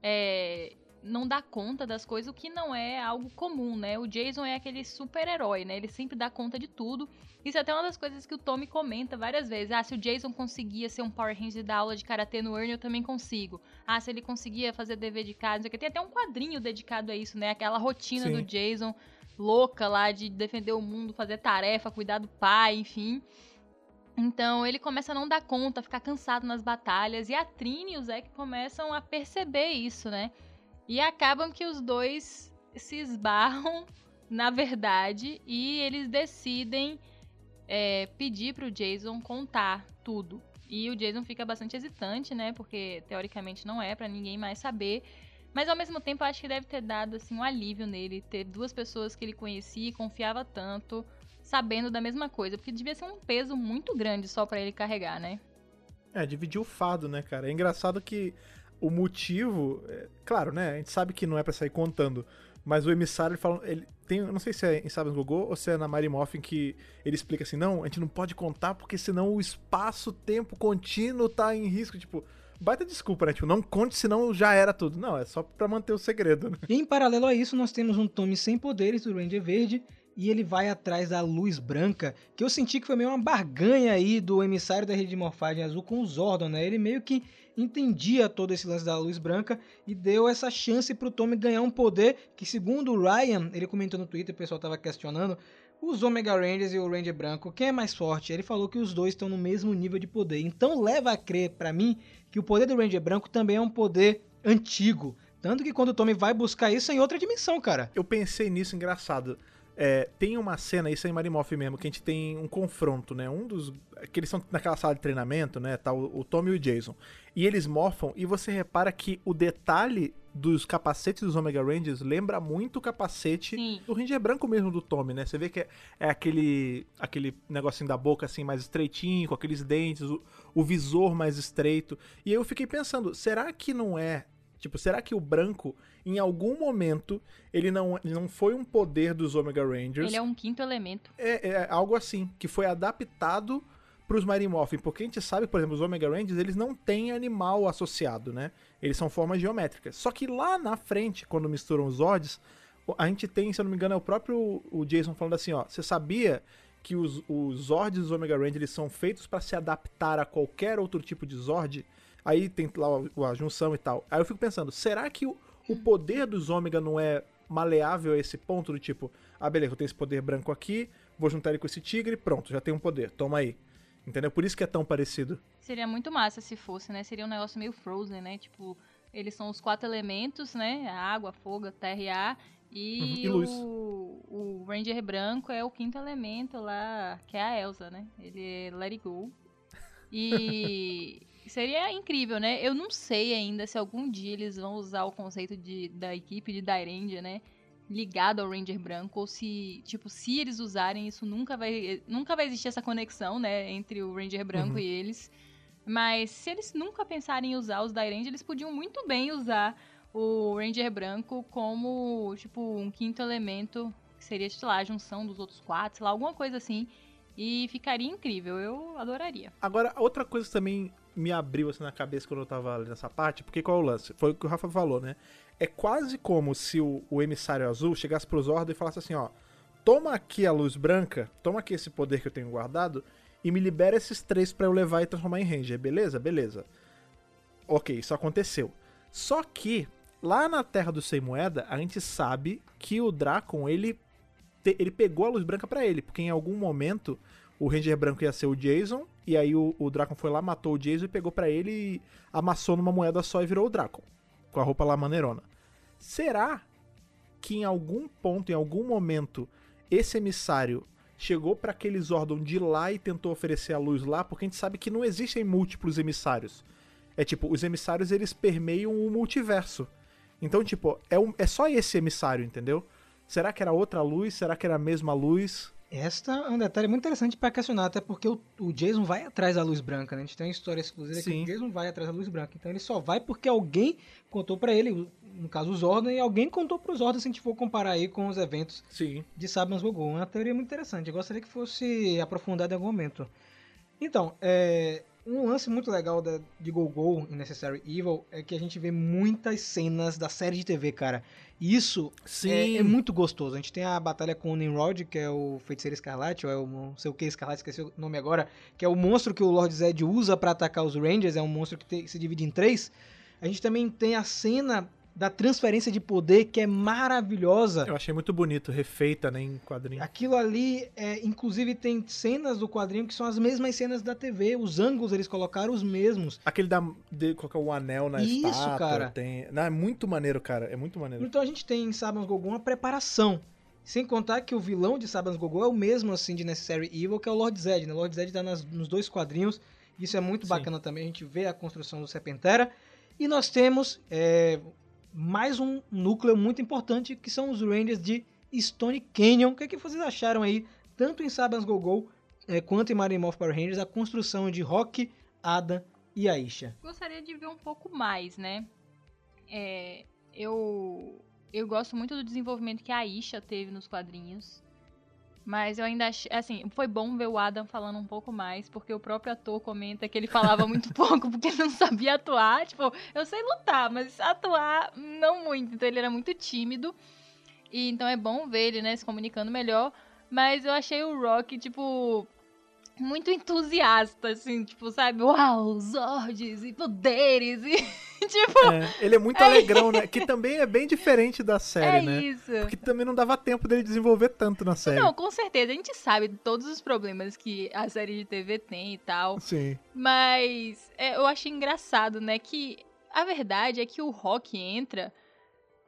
[SPEAKER 3] É, não dá conta das coisas, o que não é algo comum, né? O Jason é aquele super-herói, né? Ele sempre dá conta de tudo. Isso é até uma das coisas que o Tommy comenta várias vezes. Ah, se o Jason conseguia ser um Power Ranger da aula de karatê no Ernie, eu também consigo. Ah, se ele conseguia fazer dever de casa, não sei o que. Tem até um quadrinho dedicado a isso, né? Aquela rotina
[SPEAKER 2] Sim.
[SPEAKER 3] do Jason louca lá de defender o mundo, fazer tarefa, cuidar do pai, enfim. Então ele começa a não dar conta, a ficar cansado nas batalhas. E a Trini e o Zack começam a perceber isso, né? E acabam que os dois se esbarram na verdade e eles decidem é, pedir pro Jason contar tudo. E o Jason fica bastante hesitante, né? Porque teoricamente não é pra ninguém mais saber. Mas ao mesmo tempo acho que deve ter dado assim um alívio nele ter duas pessoas que ele conhecia e confiava tanto, sabendo da mesma coisa, porque devia ser um peso muito grande só pra ele carregar, né?
[SPEAKER 2] É, dividir o fado, né, cara? É engraçado que o motivo, é, claro, né? A gente sabe que não é pra sair contando, mas o emissário ele fala, ele tem, não sei se é em Sabas Gogô ou se é na Mary Moffin que ele explica assim, não, a gente não pode contar porque senão o espaço-tempo contínuo tá em risco, tipo, baita desculpa, né? Tipo, não conte senão já era tudo. Não, é só pra manter o segredo, né?
[SPEAKER 1] E em paralelo a isso, nós temos um Tommy sem poderes do Ranger Verde e ele vai atrás da luz branca, que eu senti que foi meio uma barganha aí do emissário da rede de morfagem azul com o Zordon, né? Ele meio que entendia todo esse lance da luz branca e deu essa chance pro Tommy ganhar um poder que, segundo o Ryan, ele comentou no Twitter, o pessoal tava questionando, os Omega Rangers e o Ranger Branco, quem é mais forte? Ele falou que os dois estão no mesmo nível de poder. Então leva a crer pra mim que o poder do Ranger Branco também é um poder antigo. Tanto que quando o Tommy vai buscar isso é em outra dimensão, cara.
[SPEAKER 2] Eu pensei nisso, engraçado. É, tem uma cena, isso é em Marimoff mesmo, que a gente tem um confronto, né? Um dos. Que eles são naquela sala de treinamento, né? Tá o, o Tommy e o Jason. E eles morfam, e você repara que o detalhe dos capacetes dos Omega Rangers lembra muito o capacete
[SPEAKER 3] Sim.
[SPEAKER 2] do Ranger branco mesmo do Tommy, né? Você vê que é, é aquele aquele negocinho da boca assim mais estreitinho, com aqueles dentes, o, o visor mais estreito. E aí eu fiquei pensando, será que não é Tipo, será que o branco, em algum momento, ele não, ele não foi um poder dos Omega Rangers?
[SPEAKER 3] Ele é um quinto elemento.
[SPEAKER 2] É, é algo assim, que foi adaptado pros Mighty Morphin, porque a gente sabe, por exemplo, os Omega Rangers, eles não têm animal associado, né? Eles são formas geométricas. Só que lá na frente, quando misturam os Zords, a gente tem, se eu não me engano, é o próprio o Jason falando assim, ó, você sabia que os, os Zords dos Omega Rangers eles são feitos para se adaptar a qualquer outro tipo de Zord? Aí tem lá a, junção e tal. Aí eu fico pensando, será que o, o poder dos Ômega não é maleável a esse ponto do tipo, ah, beleza, eu tenho esse poder branco aqui, vou juntar ele com esse tigre, pronto, já tem um poder, toma aí. Entendeu? Por isso que é tão parecido.
[SPEAKER 3] Seria muito massa se fosse, né? Seria um negócio meio Frozen, né? Tipo, eles são os quatro elementos, né? Água, fogo, terra e ar. E,
[SPEAKER 2] Uhum, e luz.
[SPEAKER 3] o, o Ranger branco é o quinto elemento lá, que é a Elsa, né? Ele é Let It Go. E seria incrível, né? Eu não sei ainda se algum dia eles vão usar o conceito de, da equipe de Dairendia, né? Ligado ao Ranger branco, ou se, tipo, se eles usarem isso, nunca vai, nunca vai existir essa conexão, né? Entre o Ranger branco
[SPEAKER 2] Uhum.
[SPEAKER 3] e eles. Mas se eles nunca pensarem em usar os Dairendia, eles podiam muito bem usar o Ranger branco como, tipo, um quinto elemento, que seria, sei lá, a junção dos outros quatro, sei lá, alguma coisa assim. E ficaria incrível, eu adoraria.
[SPEAKER 2] Agora, outra coisa também me abriu assim na cabeça quando eu tava lendo essa parte, porque qual é o lance? Foi o que o Rafa falou, né? É quase como se o, o emissário azul chegasse pros Zordon e falasse assim, ó, toma aqui a luz branca, toma aqui esse poder que eu tenho guardado e me libera esses três pra eu levar e transformar em Ranger, beleza? Beleza. Ok, isso aconteceu. Só que, lá na Terra do Sem Moeda, a gente sabe que o Dracon, ele, ele pegou a luz branca pra ele, porque em algum momento o Ranger branco ia ser o Jason, e aí o, o Dracon foi lá, matou o Jason e pegou pra ele e amassou numa moeda só e virou o Dracon. Com a roupa lá maneirona. Será que em algum ponto, em algum momento, esse emissário chegou pra aquele Zordon de lá e tentou oferecer a luz lá? Porque a gente sabe que não existem múltiplos emissários. É tipo, os emissários eles permeiam o multiverso. Então, tipo, é, um- é só esse emissário, entendeu? Será que era outra luz? Será que era a mesma luz?
[SPEAKER 1] Esta é um detalhe muito interessante pra questionar, até porque o, o Jason vai atrás da luz branca, né? A gente tem uma história exclusiva que
[SPEAKER 2] Sim.
[SPEAKER 1] o Jason vai atrás da luz branca. Então ele só vai porque alguém contou pra ele. no caso o Zordon, e alguém contou pro Zordon se a gente for comparar aí com os eventos
[SPEAKER 2] Sim.
[SPEAKER 1] de Saban's Gogol. Uma teoria muito interessante. Eu gostaria que fosse aprofundada em algum momento. Então, é, um lance muito legal da, de Gogol em Necessary Evil é que a gente vê muitas cenas da série de TV, cara. E isso
[SPEAKER 2] Sim.
[SPEAKER 1] é, é muito gostoso. A gente tem a batalha com o Nimrod, que é o Feiticeiro Escarlate, ou é o não sei o que Escarlate, esqueci o nome agora, que é o monstro que o Lord Zed usa pra atacar os Rangers, é um monstro que te- se divide em três. A gente também tem a cena da transferência de poder, que é maravilhosa.
[SPEAKER 2] Eu achei muito bonito, refeita, né, em quadrinho.
[SPEAKER 1] Aquilo ali, é, inclusive, tem cenas do quadrinho que são as mesmas cenas da TV. Os ângulos eles colocaram os mesmos.
[SPEAKER 2] Aquele da, de colocar o anel na
[SPEAKER 1] Isso,
[SPEAKER 2] estátua.
[SPEAKER 1] cara.
[SPEAKER 2] Tem... Não, é muito maneiro, cara. É muito maneiro.
[SPEAKER 1] Então a gente tem em Saban's Gogol uma preparação. Sem contar que o vilão de Saban's Gogol é o mesmo, assim, de Necessary Evil, que é o Lord Zed. Né? O Lord Zed tá nas- nos dois quadrinhos. Isso é muito
[SPEAKER 2] Sim.
[SPEAKER 1] bacana também. A gente vê a construção do Serpentera. E nós temos é, mais um núcleo muito importante, que são os Rangers de Stone Canyon. O que, é que vocês acharam aí, tanto em Saban's Gogol é, quanto em Mario Morph Power Rangers, a construção de Rock, Ada e Aisha?
[SPEAKER 3] Gostaria de ver um pouco mais, né? É, eu, eu gosto muito do desenvolvimento que a Aisha teve nos quadrinhos. Mas eu ainda achei, assim, foi bom ver o Adam falando um pouco mais, porque o próprio ator comenta que ele falava muito pouco, porque não sabia atuar. Tipo, eu sei lutar, mas atuar não muito. Então ele era muito tímido. E então é bom ver ele, né, se comunicando melhor. Mas eu achei o Rock, tipo, muito entusiasta, assim, tipo, sabe? Uau, Zords e poderes e, tipo,
[SPEAKER 2] É, ele é muito alegrão, né? Que também é bem diferente da série,
[SPEAKER 3] é
[SPEAKER 2] né?
[SPEAKER 3] isso.
[SPEAKER 2] Porque também não dava tempo dele desenvolver tanto na série.
[SPEAKER 3] Não, com certeza, a gente sabe de todos os problemas que a série de TV tem e tal,
[SPEAKER 2] Sim.
[SPEAKER 3] mas é, eu achei engraçado, né, que a verdade é que o Rock entra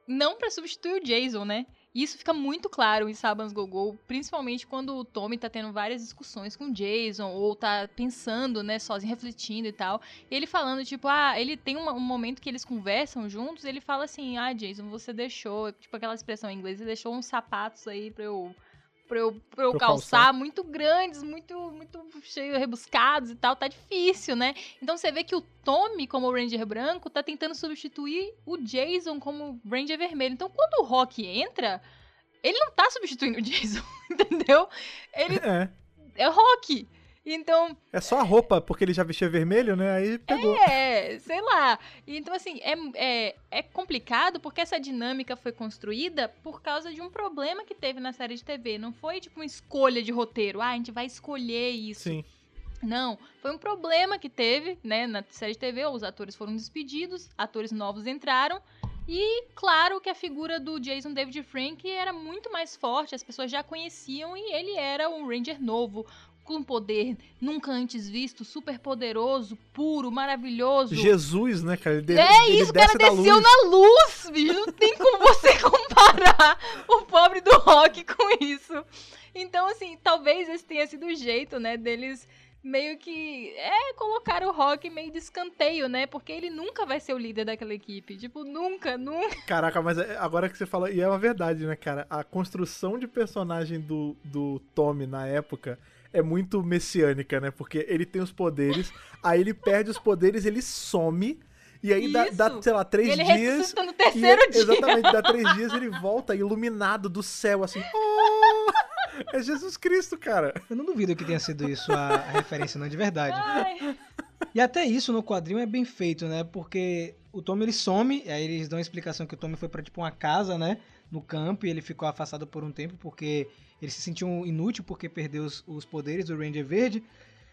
[SPEAKER 3] não pra substituir o Jason, né? Isso fica muito claro em Saban's Gogol, principalmente quando o Tommy tá tendo várias discussões com o Jason, ou tá pensando, né, sozinho, refletindo e tal. E ele falando, tipo, ah, ele tem uma- um momento que eles conversam juntos, ele fala assim, ah, Jason, você deixou, tipo aquela expressão em inglês, você deixou uns sapatos aí pra eu. Pra eu, pra eu calçar,
[SPEAKER 2] calçar.
[SPEAKER 3] muito grandes, muito, muito cheio, rebuscados e tal, tá difícil, né? Então você vê que o Tommy, como Ranger branco, tá tentando substituir o Jason como Ranger vermelho. Então quando o Rock entra, ele não tá substituindo o Jason, entendeu? Ele
[SPEAKER 2] É.
[SPEAKER 3] é Rock. Então,
[SPEAKER 2] É só a roupa, porque ele já vestia vermelho, né? Aí pegou.
[SPEAKER 3] é, sei lá. Então, assim, é, é, é complicado porque essa dinâmica foi construída por causa de um problema que teve na série de TV. Não foi, tipo, uma escolha de roteiro. Ah, a gente vai escolher isso.
[SPEAKER 2] Sim.
[SPEAKER 3] Não, foi um problema que teve, né, na série de TV, os atores foram despedidos, atores novos entraram, e claro que a figura do Jason David Frank era muito mais forte, as pessoas já conheciam e ele era um Ranger novo, com poder nunca antes visto, super poderoso, puro, maravilhoso.
[SPEAKER 2] Jesus, né, cara? Ele,
[SPEAKER 3] É
[SPEAKER 2] ele
[SPEAKER 3] isso, o cara desceu
[SPEAKER 2] luz.
[SPEAKER 3] na luz, bicho. Não tem como você comparar o pobre do rock com isso. Então, assim, talvez esse tenha sido o jeito, né, deles meio que é colocar o rock meio de escanteio, né? Porque ele nunca vai ser o líder daquela equipe. Tipo, nunca, nunca.
[SPEAKER 2] Caraca, mas é- agora que você fala, e é uma verdade, né, cara? A construção de personagem do, do Tommy na época é muito messiânica, né? Porque ele tem os poderes, aí ele perde os poderes, ele some, e aí dá, dá, sei lá, três
[SPEAKER 3] E ele
[SPEAKER 2] dias.
[SPEAKER 3] no
[SPEAKER 2] e
[SPEAKER 3] terceiro
[SPEAKER 2] ele-
[SPEAKER 3] dia.
[SPEAKER 2] Exatamente, dá três dias ele volta iluminado do céu, assim. "Oh!" É Jesus Cristo, cara.
[SPEAKER 1] Eu não duvido que tenha sido isso a, a referência, não, de verdade.
[SPEAKER 3] Ai,
[SPEAKER 1] E até isso no quadrinho é bem feito, né? Porque o Tommy ele some, e aí eles dão a explicação que o Tommy foi pra tipo uma casa, né? No campo, e ele ficou afastado por um tempo porque ele se sentiu inútil porque perdeu os, os poderes do Ranger Verde.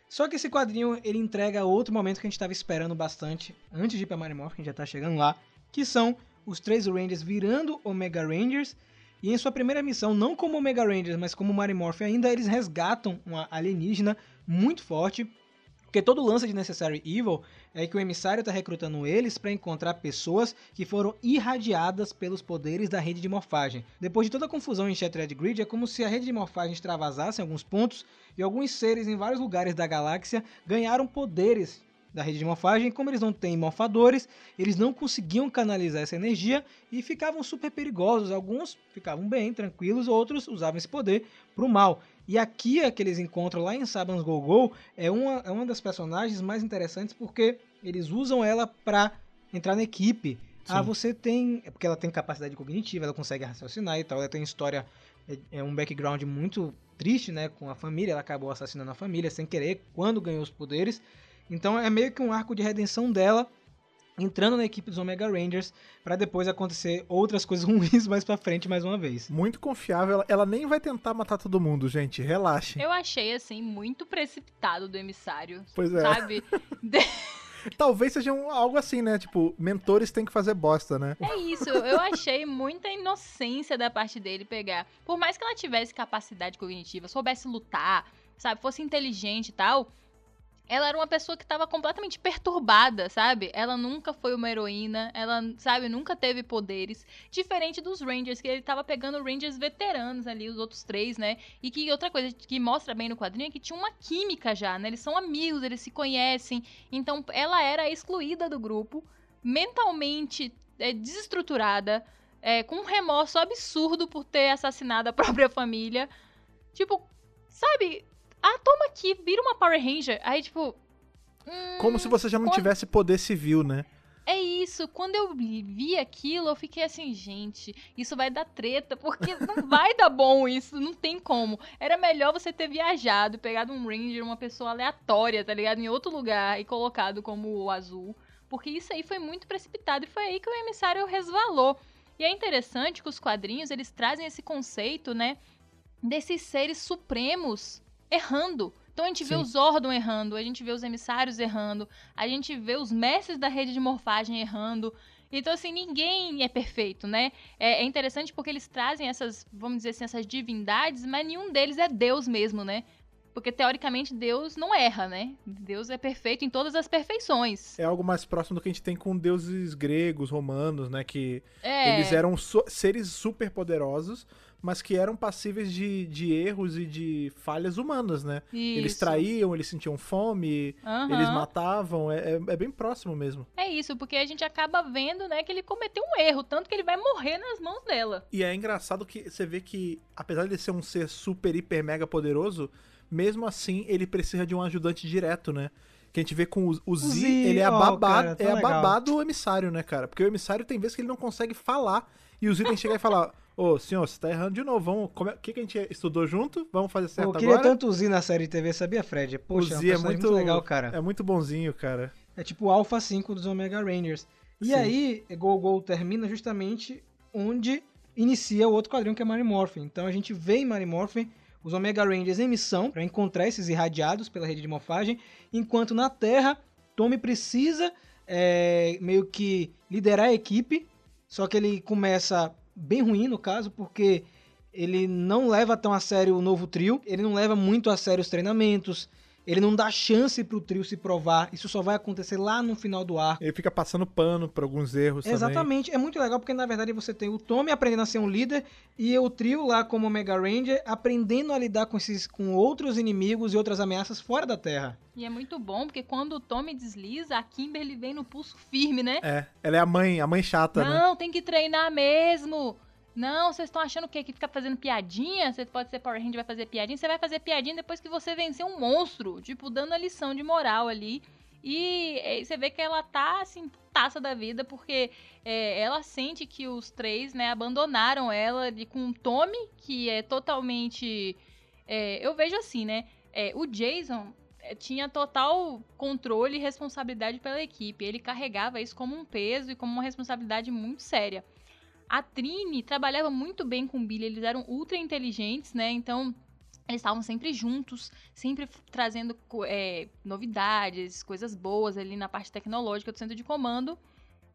[SPEAKER 1] Só que esse quadrinho ele entrega outro momento que a gente tava esperando bastante antes de ir pra Mario Morph, que a gente já tá chegando lá, que são os três Rangers virando Omega Rangers. E em sua primeira missão, não como Omega Rangers, mas como Mario Morph ainda, eles resgatam uma alienígena muito forte. Porque todo o lance de Necessary Evil é que o emissário está recrutando eles para encontrar pessoas que foram irradiadas pelos poderes da rede de morfagem. Depois de toda a confusão em Shattered Grid, é como se a rede de morfagem extravasasse em alguns pontos e alguns seres em vários lugares da galáxia ganharam poderes da rede de morfagem. Como eles não têm morfadores, eles não conseguiam canalizar essa energia e ficavam super perigosos. Alguns ficavam bem, tranquilos, outros usavam esse poder para o mal. E aqui a que eles encontram lá em Saban's Go-Go é uma, é uma das personagens mais interessantes porque eles usam ela para entrar na equipe. Ah,
[SPEAKER 2] Sim.
[SPEAKER 1] você tem. É porque ela tem capacidade cognitiva, ela consegue raciocinar e tal. Ela tem história, é, é um background muito triste, né? Com a família. Ela acabou assassinando a família sem querer quando ganhou os poderes. Então é meio que um arco de redenção dela entrando na equipe dos Omega Rangers pra depois acontecer outras coisas ruins mais pra frente mais uma vez.
[SPEAKER 2] Muito confiável. Ela, ela nem vai tentar matar todo mundo, gente. Relaxe.
[SPEAKER 3] Eu achei, assim, muito precipitado do emissário.
[SPEAKER 2] Pois é.
[SPEAKER 3] Sabe?
[SPEAKER 2] Talvez seja um- algo assim, né? Tipo, mentores têm que fazer bosta, né?
[SPEAKER 3] É isso, eu achei muita inocência da parte dele pegar. Por mais que ela tivesse capacidade cognitiva, soubesse lutar, sabe, fosse inteligente e tal, ela era uma pessoa que estava completamente perturbada, sabe? Ela nunca foi uma heroína, ela, sabe, nunca teve poderes. Diferente dos Rangers, que ele tava pegando Rangers veteranos ali, os outros três, né? E que outra coisa que mostra bem no quadrinho é que tinha uma química já, né? Eles são amigos, eles se conhecem. Então ela era excluída do grupo, mentalmente é, desestruturada, é, com um remorso absurdo por ter assassinado a própria família. Tipo, sabe? Ah, toma aqui, vira uma Power Ranger. Aí, tipo. hum,
[SPEAKER 2] Como se você já não
[SPEAKER 3] quando-
[SPEAKER 2] tivesse poder civil, né?
[SPEAKER 3] É isso, quando eu vi aquilo, eu fiquei assim, gente, isso vai dar treta, porque não vai dar bom isso, não tem como. Era melhor você ter viajado, pegado um Ranger, uma pessoa aleatória, tá ligado? Em outro lugar e colocado como o azul. Porque isso aí foi muito precipitado e foi aí que o emissário resvalou. E é interessante que os quadrinhos, eles trazem esse conceito, né, desses seres supremos errando. Então a gente vê
[SPEAKER 2] Sim.
[SPEAKER 3] o Zordon errando, a gente vê os emissários errando, a gente vê os mestres da rede de morfagem errando. Então, assim, ninguém é perfeito, né? É, é interessante porque eles trazem essas, vamos dizer assim, essas divindades, mas nenhum deles é Deus mesmo, né? Porque, teoricamente, Deus não erra, né? Deus é perfeito em todas as perfeições.
[SPEAKER 2] É algo mais próximo do que a gente tem com deuses gregos, romanos, né? Que
[SPEAKER 3] É,
[SPEAKER 2] eles eram so- seres super poderosos, mas que eram passíveis de, de erros e de falhas humanas, né? Eles
[SPEAKER 3] isso.
[SPEAKER 2] traíam, eles sentiam fome,
[SPEAKER 3] Aham.
[SPEAKER 2] eles matavam. É, é- é bem próximo mesmo.
[SPEAKER 3] É isso, porque a gente acaba vendo, né, que ele cometeu um erro, tanto que ele vai morrer nas mãos dela.
[SPEAKER 2] E é engraçado que você vê que, apesar de ele ser um ser super, hiper, mega poderoso, mesmo assim ele precisa de um ajudante direto, né? Que a gente vê com o, o Z,
[SPEAKER 1] Z,
[SPEAKER 2] ele é a
[SPEAKER 1] ó,
[SPEAKER 2] babá,
[SPEAKER 1] cara,
[SPEAKER 2] é babá do emissário, né, cara? Porque o emissário tem vezes que ele não consegue falar e o Z tem que chegar e falar: Ô, senhor, você tá errando de novo. Vamos, como é- o que, que a gente estudou junto? Vamos fazer certo
[SPEAKER 1] eu queria
[SPEAKER 2] agora?
[SPEAKER 1] tanto o Z na série de TV, sabia, Fred? Poxa,
[SPEAKER 2] o
[SPEAKER 1] é um
[SPEAKER 2] Z é muito,
[SPEAKER 1] legal, cara.
[SPEAKER 2] É muito bonzinho, cara.
[SPEAKER 1] É tipo o Alpha 5 dos Omega Rangers. E
[SPEAKER 2] Sim.
[SPEAKER 1] aí, Go Go termina justamente onde inicia o outro quadrinho que é Mary Morphin. Então a gente vê em Mary Morphin os Omega Rangers em missão para encontrar esses irradiados pela rede de morfagem, enquanto na Terra, Tommy precisa é, meio que liderar a equipe, só que ele começa bem ruim no caso, porque ele não leva tão a sério o novo trio, ele não leva muito a sério os treinamentos, ele não dá chance pro trio se provar. Isso só vai acontecer lá no final do arco.
[SPEAKER 2] Ele fica passando pano por alguns erros também.
[SPEAKER 1] Exatamente, é muito legal porque na verdade você tem o Tommy aprendendo a ser um líder e o trio lá como Omega Ranger aprendendo a lidar com esses com outros inimigos e outras ameaças fora da Terra.
[SPEAKER 3] E é muito bom, porque quando o Tommy desliza, a Kimberly vem no pulso firme, né?
[SPEAKER 2] É, ela é a mãe, a mãe chata, né?
[SPEAKER 3] Não, tem que treinar mesmo. Não, vocês estão achando o quê? Que fica fazendo piadinha? Você pode ser Power Ranger e vai fazer piadinha? Você vai fazer piadinha depois que você vencer um monstro. Tipo, dando a lição de moral ali. E é, você vê que ela tá, assim, taça da vida, porque é, ela sente que os três, né, abandonaram ela de, com o Tommy, que é totalmente... é, eu vejo assim, né? é, o Jason é, tinha total controle e responsabilidade pela equipe. Ele carregava isso como um peso e como uma responsabilidade muito séria. A Trini trabalhava muito bem com o Billy, eles eram ultra inteligentes, né? Então, eles estavam sempre juntos, sempre trazendo é, novidades, coisas boas ali na parte tecnológica do centro de comando.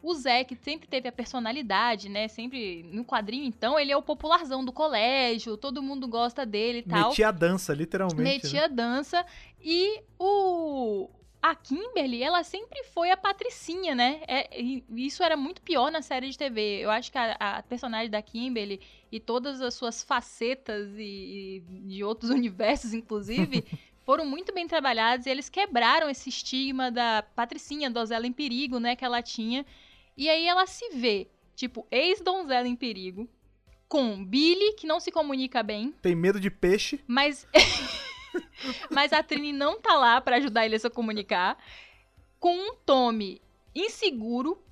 [SPEAKER 3] O Zé, que sempre teve a personalidade, né? Sempre no quadrinho, então, ele é o popularzão do colégio, todo mundo gosta dele e tal
[SPEAKER 2] Metia a dança, literalmente. né?
[SPEAKER 3] metia dança e o a Kimberly, ela sempre foi a patricinha, né? É, e isso era muito pior na série de TV. Eu acho que a, a personagem da Kimberly e todas as suas facetas e, e de outros universos, inclusive, foram muito bem trabalhadas e eles quebraram esse estigma da patricinha, donzela em perigo, né? Que ela tinha. E aí ela se vê, tipo, ex-donzela em perigo, com Billy, que não se comunica bem,
[SPEAKER 2] Tem medo de peixe.
[SPEAKER 3] mas. mas a Trini não tá lá pra ajudar ele a se comunicar. Com um Tommy inseguro,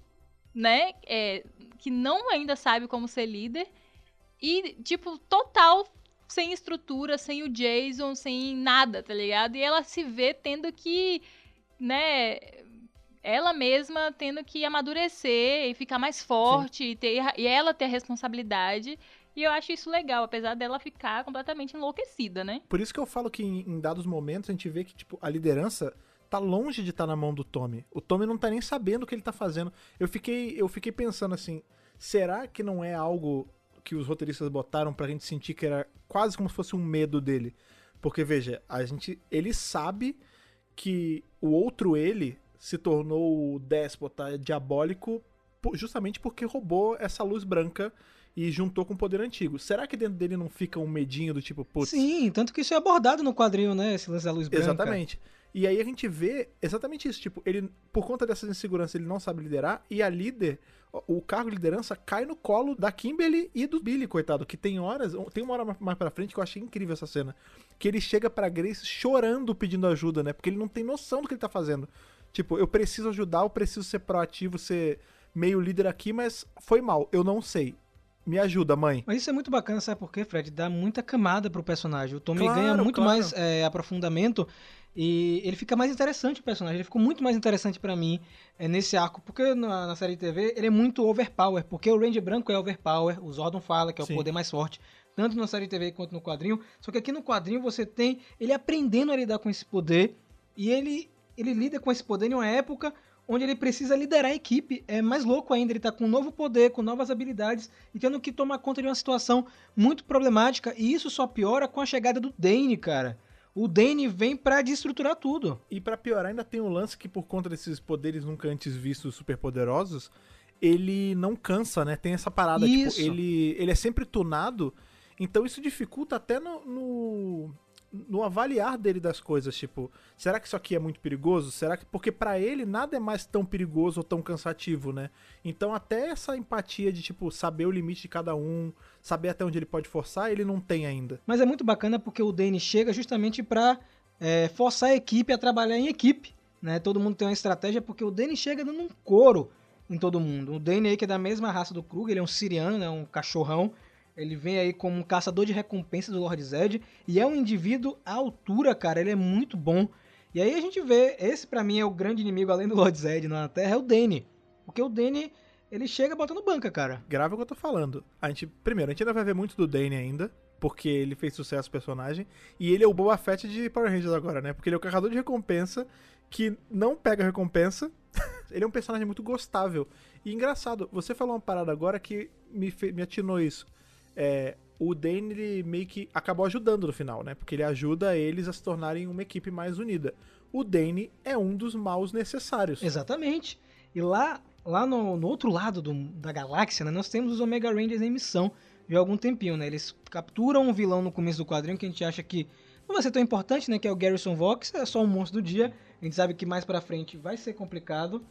[SPEAKER 3] né? É, que não ainda sabe como ser líder. E, tipo, total sem estrutura, sem o Jason, sem nada, tá ligado? E ela se vê tendo que, né, ela mesma tendo que amadurecer e ficar mais forte e, ter, e ela ter a responsabilidade. E eu acho isso legal, apesar dela ficar completamente enlouquecida, né?
[SPEAKER 2] Por isso que eu falo que em, em dados momentos a gente vê que, tipo, a liderança tá longe de estar tá na mão do Tommy. O Tommy não tá nem sabendo o que ele tá fazendo. Eu fiquei, eu fiquei pensando assim, será que não é algo que os roteiristas botaram pra gente sentir que era quase como se fosse um medo dele? Porque veja, a gente, ele sabe que o outro ele se tornou déspota diabólico justamente porque roubou essa luz branca e juntou com o poder antigo. Será que dentro dele não fica um medinho do tipo, putz...
[SPEAKER 1] Sim, tanto que isso é abordado no quadrinho, né? Esse lance da luz branca.
[SPEAKER 2] Exatamente. E aí a gente vê exatamente isso, tipo, ele, por conta dessas inseguranças, ele não sabe liderar, e a líder, o cargo de liderança cai no colo da Kimberly e do Billy, coitado, que tem horas, tem uma hora mais pra frente que eu achei incrível essa cena, que ele chega pra Grace chorando pedindo ajuda, né, porque ele não tem noção do que ele tá fazendo. Tipo, eu preciso ajudar, eu preciso ser proativo, ser meio líder aqui, mas foi mal, eu não sei. Me ajuda, mãe.
[SPEAKER 1] Mas isso é muito bacana, sabe por quê, Fred? Dá muita camada pro personagem. O Tommy claro, ganha muito claro. mais é, aprofundamento e ele fica mais interessante o personagem. Ele ficou muito mais interessante para mim é, nesse arco, porque na, na, série de TV ele é muito overpower, porque o Ranger branco é overpower, o Zordon fala que é o Sim. poder mais forte, tanto na série de TV quanto no quadrinho. Só que aqui no quadrinho você tem ele aprendendo a lidar com esse poder e ele ele lida com esse poder em uma época onde ele precisa liderar a equipe. É mais louco ainda, ele tá com um novo poder, com novas habilidades e tendo que tomar conta de uma situação muito problemática. E isso só piora com a chegada do Dane, cara. O Dane vem para destruturar tudo.
[SPEAKER 2] E para piorar, ainda tem um lance que, por conta desses poderes nunca antes vistos super poderosos, ele não cansa, né? Tem essa parada, tipo, isso. tipo, ele, ele é sempre tunado. Então isso dificulta até no, no no avaliar dele das coisas, tipo, será que isso aqui é muito perigoso? Será que porque para ele nada é mais tão perigoso ou tão cansativo, né? Então até essa empatia de tipo saber o limite de cada um, saber até onde ele pode forçar, ele não tem ainda.
[SPEAKER 1] Mas é muito bacana porque o Danny chega justamente para é, forçar a equipe a trabalhar em equipe, né? Todo mundo tem uma estratégia porque o Danny chega dando um couro em todo mundo. O Danny aí que é da mesma raça do Krug, ele é um siriano, né? Um cachorrão ele vem aí como um caçador de recompensas do Lord Zed e é um indivíduo à altura, cara. Ele é muito bom. E aí a gente vê, esse para mim é o grande inimigo além do Lord Zed na Terra, é o Danny. Porque o Danny, ele chega botando banca, cara.
[SPEAKER 2] Grave o que eu tô falando. A gente, primeiro, a gente ainda vai ver muito do Danny ainda, porque ele fez sucesso personagem, e ele é o Boba Fett de Power Rangers agora, né? Porque ele é o caçador de recompensa que não pega recompensa. ele é um personagem muito gostável. E engraçado, você falou uma parada agora que me, me atinou isso é, o Dane ele meio que acabou ajudando no final, né? Porque ele ajuda eles a se tornarem uma equipe mais unida. O Dane é um dos maus necessários.
[SPEAKER 1] Exatamente. E lá, lá no, no outro lado do, da galáxia, né, nós temos os Omega Rangers em missão de algum tempinho, né? Eles capturam um vilão no começo do quadrinho que a gente acha que não vai ser tão importante, né? Que é o Garrison Vox, é só um monstro do dia. A gente sabe que mais pra frente vai ser complicado.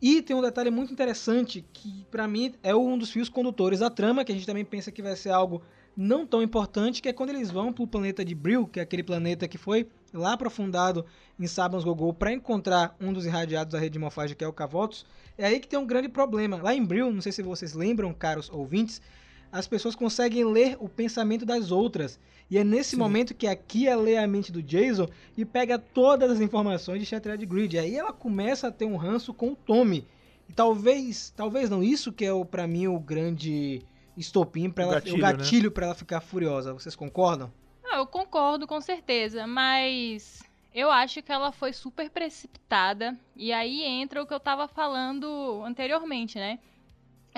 [SPEAKER 1] E tem um detalhe muito interessante que para mim é um dos fios condutores da trama, que a gente também pensa que vai ser algo não tão importante, que é quando eles vão para o planeta de Brill, que é aquele planeta que foi lá aprofundado em Sabans Gogol para encontrar um dos irradiados da rede de morfagem, que é o Cavotos. É aí que tem um grande problema. Lá em Brill, não sei se vocês lembram, caros ouvintes, as pessoas conseguem ler o pensamento das outras. E é nesse Sim. momento que a Kia lê a mente do Jason e pega todas as informações de Shattered Grid. Aí ela começa a ter um ranço com o Tommy. E talvez, talvez não, isso que é o, pra mim o grande estopim para ela, gatilho, o gatilho né? para ela ficar furiosa. Vocês concordam?
[SPEAKER 3] eu concordo com certeza, mas eu acho que ela foi super precipitada. E aí entra o que eu tava falando anteriormente, né?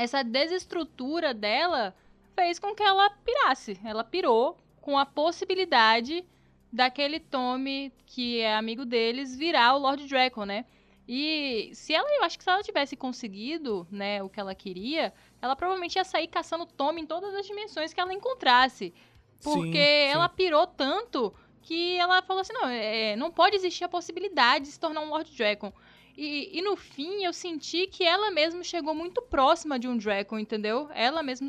[SPEAKER 3] Essa desestrutura dela fez com que ela pirasse. Ela pirou com a possibilidade daquele Tommy, que é amigo deles, virar o Lord Draco, né? E se ela, eu acho que se ela tivesse conseguido, né, o que ela queria, ela provavelmente ia sair caçando Tommy em todas as dimensões que ela encontrasse. Porque sim, ela pirou tanto que ela falou assim, não, é, não pode existir a possibilidade de se tornar um Lord Dragon. E, e no fim, eu senti que ela mesma chegou muito próxima de um Draco, entendeu? Ela mesma,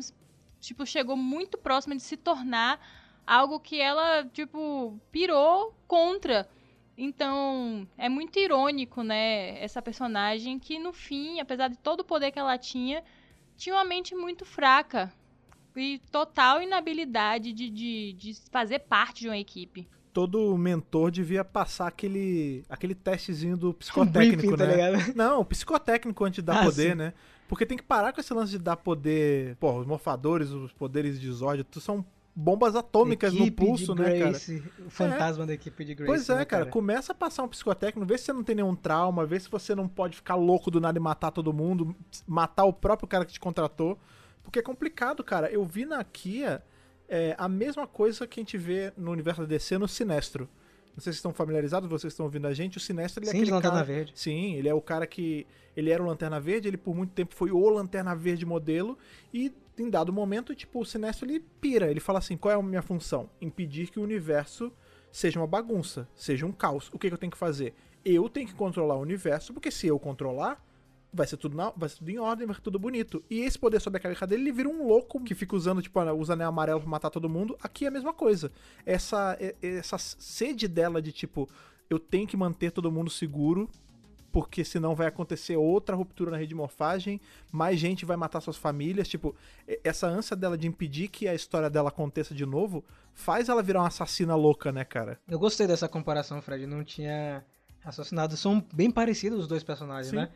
[SPEAKER 3] tipo, chegou muito próxima de se tornar algo que ela, tipo, pirou contra. Então, é muito irônico, né? Essa personagem que, no fim, apesar de todo o poder que ela tinha, tinha uma mente muito fraca e total inabilidade de, de, de fazer parte de uma equipe.
[SPEAKER 2] Todo mentor devia passar aquele, aquele testezinho do psicotécnico,
[SPEAKER 1] briefing, tá
[SPEAKER 2] né?
[SPEAKER 1] ligado?
[SPEAKER 2] Não, o psicotécnico antes de dar
[SPEAKER 1] Ah,
[SPEAKER 2] poder,
[SPEAKER 1] sim.
[SPEAKER 2] né? Porque tem que parar com esse lance de dar poder. Pô, os morfadores, os poderes de Zord, tudo são bombas atômicas no
[SPEAKER 1] Equipe
[SPEAKER 2] pulso,
[SPEAKER 1] de
[SPEAKER 2] né, cara?
[SPEAKER 1] Grace, O fantasma da equipe de Grace.
[SPEAKER 2] Pois é,
[SPEAKER 1] né,
[SPEAKER 2] cara, começa a passar um psicotécnico, vê se você não tem nenhum trauma, vê se você não pode ficar louco do nada e matar todo mundo, matar o próprio cara que te contratou. Porque é complicado, cara. Eu vi na Kia é, a mesma coisa que a gente vê no universo da DC no Sinestro. Não sei se estão familiarizados, vocês estão ouvindo a gente. O Sinestro ele é
[SPEAKER 1] Sim, de
[SPEAKER 2] aquele
[SPEAKER 1] Lanterna
[SPEAKER 2] cara...
[SPEAKER 1] Verde.
[SPEAKER 2] Sim, ele é o cara que. Ele era o Lanterna Verde, ele por muito tempo foi o Lanterna Verde modelo. E em dado momento, tipo, o Sinestro ele pira. Ele fala assim: qual é a minha função? Impedir que o universo seja uma bagunça, seja um caos. O que, que eu tenho que fazer? Eu tenho que controlar o universo, porque se eu controlar, vai ser tudo, na, vai ser tudo em ordem, vai ser tudo bonito. E esse poder sobre a cabeça dele, ele vira um louco que fica usando, tipo, os anel amarelo pra matar todo mundo. Aqui é a mesma coisa. Essa, essa sede dela de, tipo, eu tenho que manter todo mundo seguro, porque senão vai acontecer outra ruptura na rede de morfagem, mais gente vai matar suas famílias. Tipo, essa ânsia dela de impedir que a história dela aconteça de novo, faz ela virar uma assassina louca, né, cara?
[SPEAKER 1] Eu gostei dessa comparação, Fred. Não tinha raciocinado. São bem parecidos os dois personagens,
[SPEAKER 2] Sim.
[SPEAKER 1] né?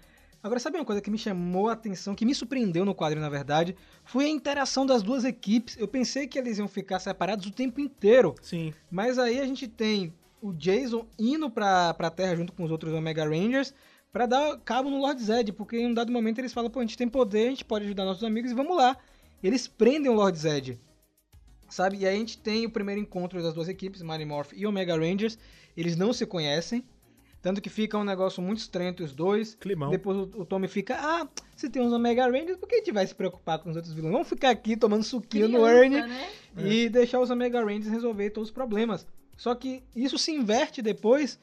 [SPEAKER 1] Agora, sabe uma coisa que me chamou a atenção, que me surpreendeu no quadro, na verdade? Foi a interação das duas equipes. Eu pensei que eles iam ficar separados o tempo inteiro.
[SPEAKER 2] Sim.
[SPEAKER 1] Mas aí a gente tem o Jason indo pra, pra Terra junto com os outros Omega Rangers pra dar cabo no Lord Zed, porque em um dado momento eles falam, pô, a gente tem poder, a gente pode ajudar nossos amigos e vamos lá. Eles prendem o Lord Zed, sabe? E aí a gente tem o primeiro encontro das duas equipes, Mighty Morph e Omega Rangers, eles não se conhecem, tanto que fica um negócio muito estranho entre os dois.
[SPEAKER 2] Climão.
[SPEAKER 1] Depois o, o Tommy fica, ah, se tem uns Omega Rangers, por que a gente vai se preocupar com os outros vilões? Vamos ficar aqui tomando suquinho no Ernie
[SPEAKER 3] né?
[SPEAKER 1] e deixar os Omega Rangers resolver todos os problemas. Só que isso se inverte depois,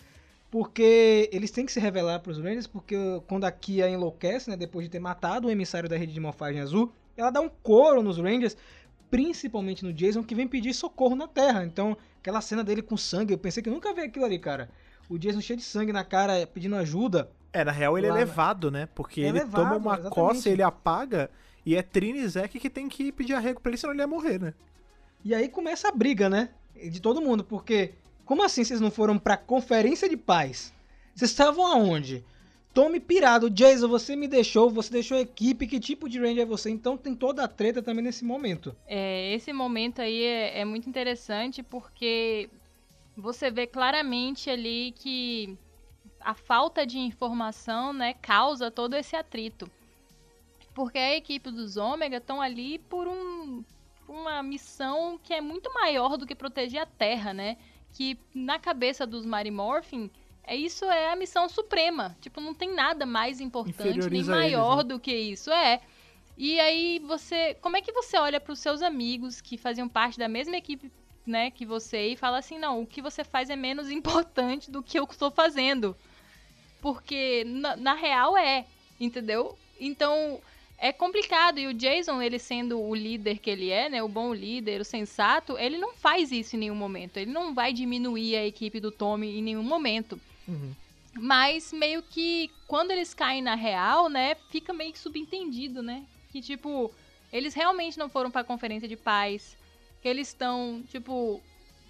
[SPEAKER 1] porque eles têm que se revelar para os Rangers, porque quando a Kia enlouquece, né, depois de ter matado o emissário da rede de morfagem azul, ela dá um coro nos Rangers, principalmente no Jason, que vem pedir socorro na Terra. Então, aquela cena dele com sangue, eu pensei que eu nunca vi aquilo ali, cara. O Jason cheio de sangue na cara, pedindo ajuda.
[SPEAKER 2] É, na real ele
[SPEAKER 1] Lá,
[SPEAKER 2] é levado, né? Porque
[SPEAKER 1] É
[SPEAKER 2] ele
[SPEAKER 1] levado,
[SPEAKER 2] toma uma
[SPEAKER 1] exatamente.
[SPEAKER 2] coça, ele apaga, e é Trini e Zack que tem que pedir arrego pra ele, senão ele ia morrer, né?
[SPEAKER 1] E aí começa a briga, né? De todo mundo, porque como assim vocês não foram pra conferência de paz? Vocês estavam aonde? Tome pirado, Jason, você me deixou, você deixou a equipe, que tipo de ranger é você? Então tem toda a treta também nesse momento.
[SPEAKER 3] É, esse momento aí é, é muito interessante porque você vê claramente ali que a falta de informação, né, causa todo esse atrito. Porque a equipe dos Ômega estão ali por um, uma missão que é muito maior do que proteger a Terra, né? Que na cabeça dos Mighty Morphin, é isso é a missão suprema. Tipo, não tem nada mais importante nem
[SPEAKER 2] Inferioriza eles,
[SPEAKER 3] maior
[SPEAKER 2] né?
[SPEAKER 3] do que isso. É. E aí você, como é que você olha para os seus amigos que faziam parte da mesma equipe, né, que você e fala assim, não, o que você faz é menos importante do que eu estou fazendo. Porque na, na real é, entendeu? Então é complicado e o Jason, ele sendo o líder que ele é, né, o bom líder, o sensato, ele não faz isso em nenhum momento. Ele não vai diminuir a equipe do Tommy em nenhum momento.
[SPEAKER 2] Uhum.
[SPEAKER 3] Mas meio que quando eles caem na real, né, fica meio que subentendido, né? Que tipo, eles realmente não foram pra conferência de paz, que eles estão, tipo,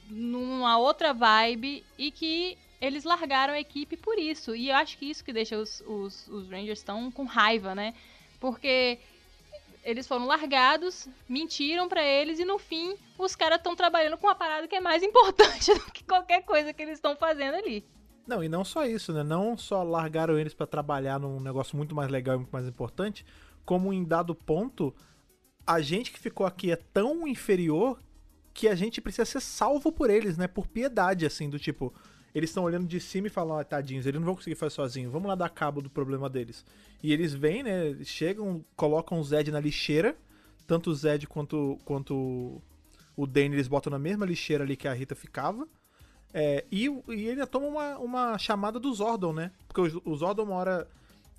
[SPEAKER 3] numa outra vibe e que eles largaram a equipe por isso. E eu acho que isso que deixa os, os, os Rangers tão com raiva, né? Porque eles foram largados, mentiram pra eles e no fim os caras estão trabalhando com uma parada que é mais importante do que qualquer coisa que eles estão fazendo ali.
[SPEAKER 2] Não, e não só isso, né? Não só largaram eles pra trabalhar num negócio muito mais legal e muito mais importante, como em dado ponto, a gente que ficou aqui é tão inferior que a gente precisa ser salvo por eles, né? Por piedade, assim, do tipo, eles estão olhando de cima e falam, ah, tadinhos, eles não vão conseguir fazer sozinhos, vamos lá dar cabo do problema deles. E eles vêm, né? Chegam, colocam o Zed na lixeira, tanto o Zed quanto, quanto o Dane eles botam na mesma lixeira ali que a Rita ficava. É, e, e ele toma uma, uma chamada do Zordon, né? Porque o, o Zordon, uma hora.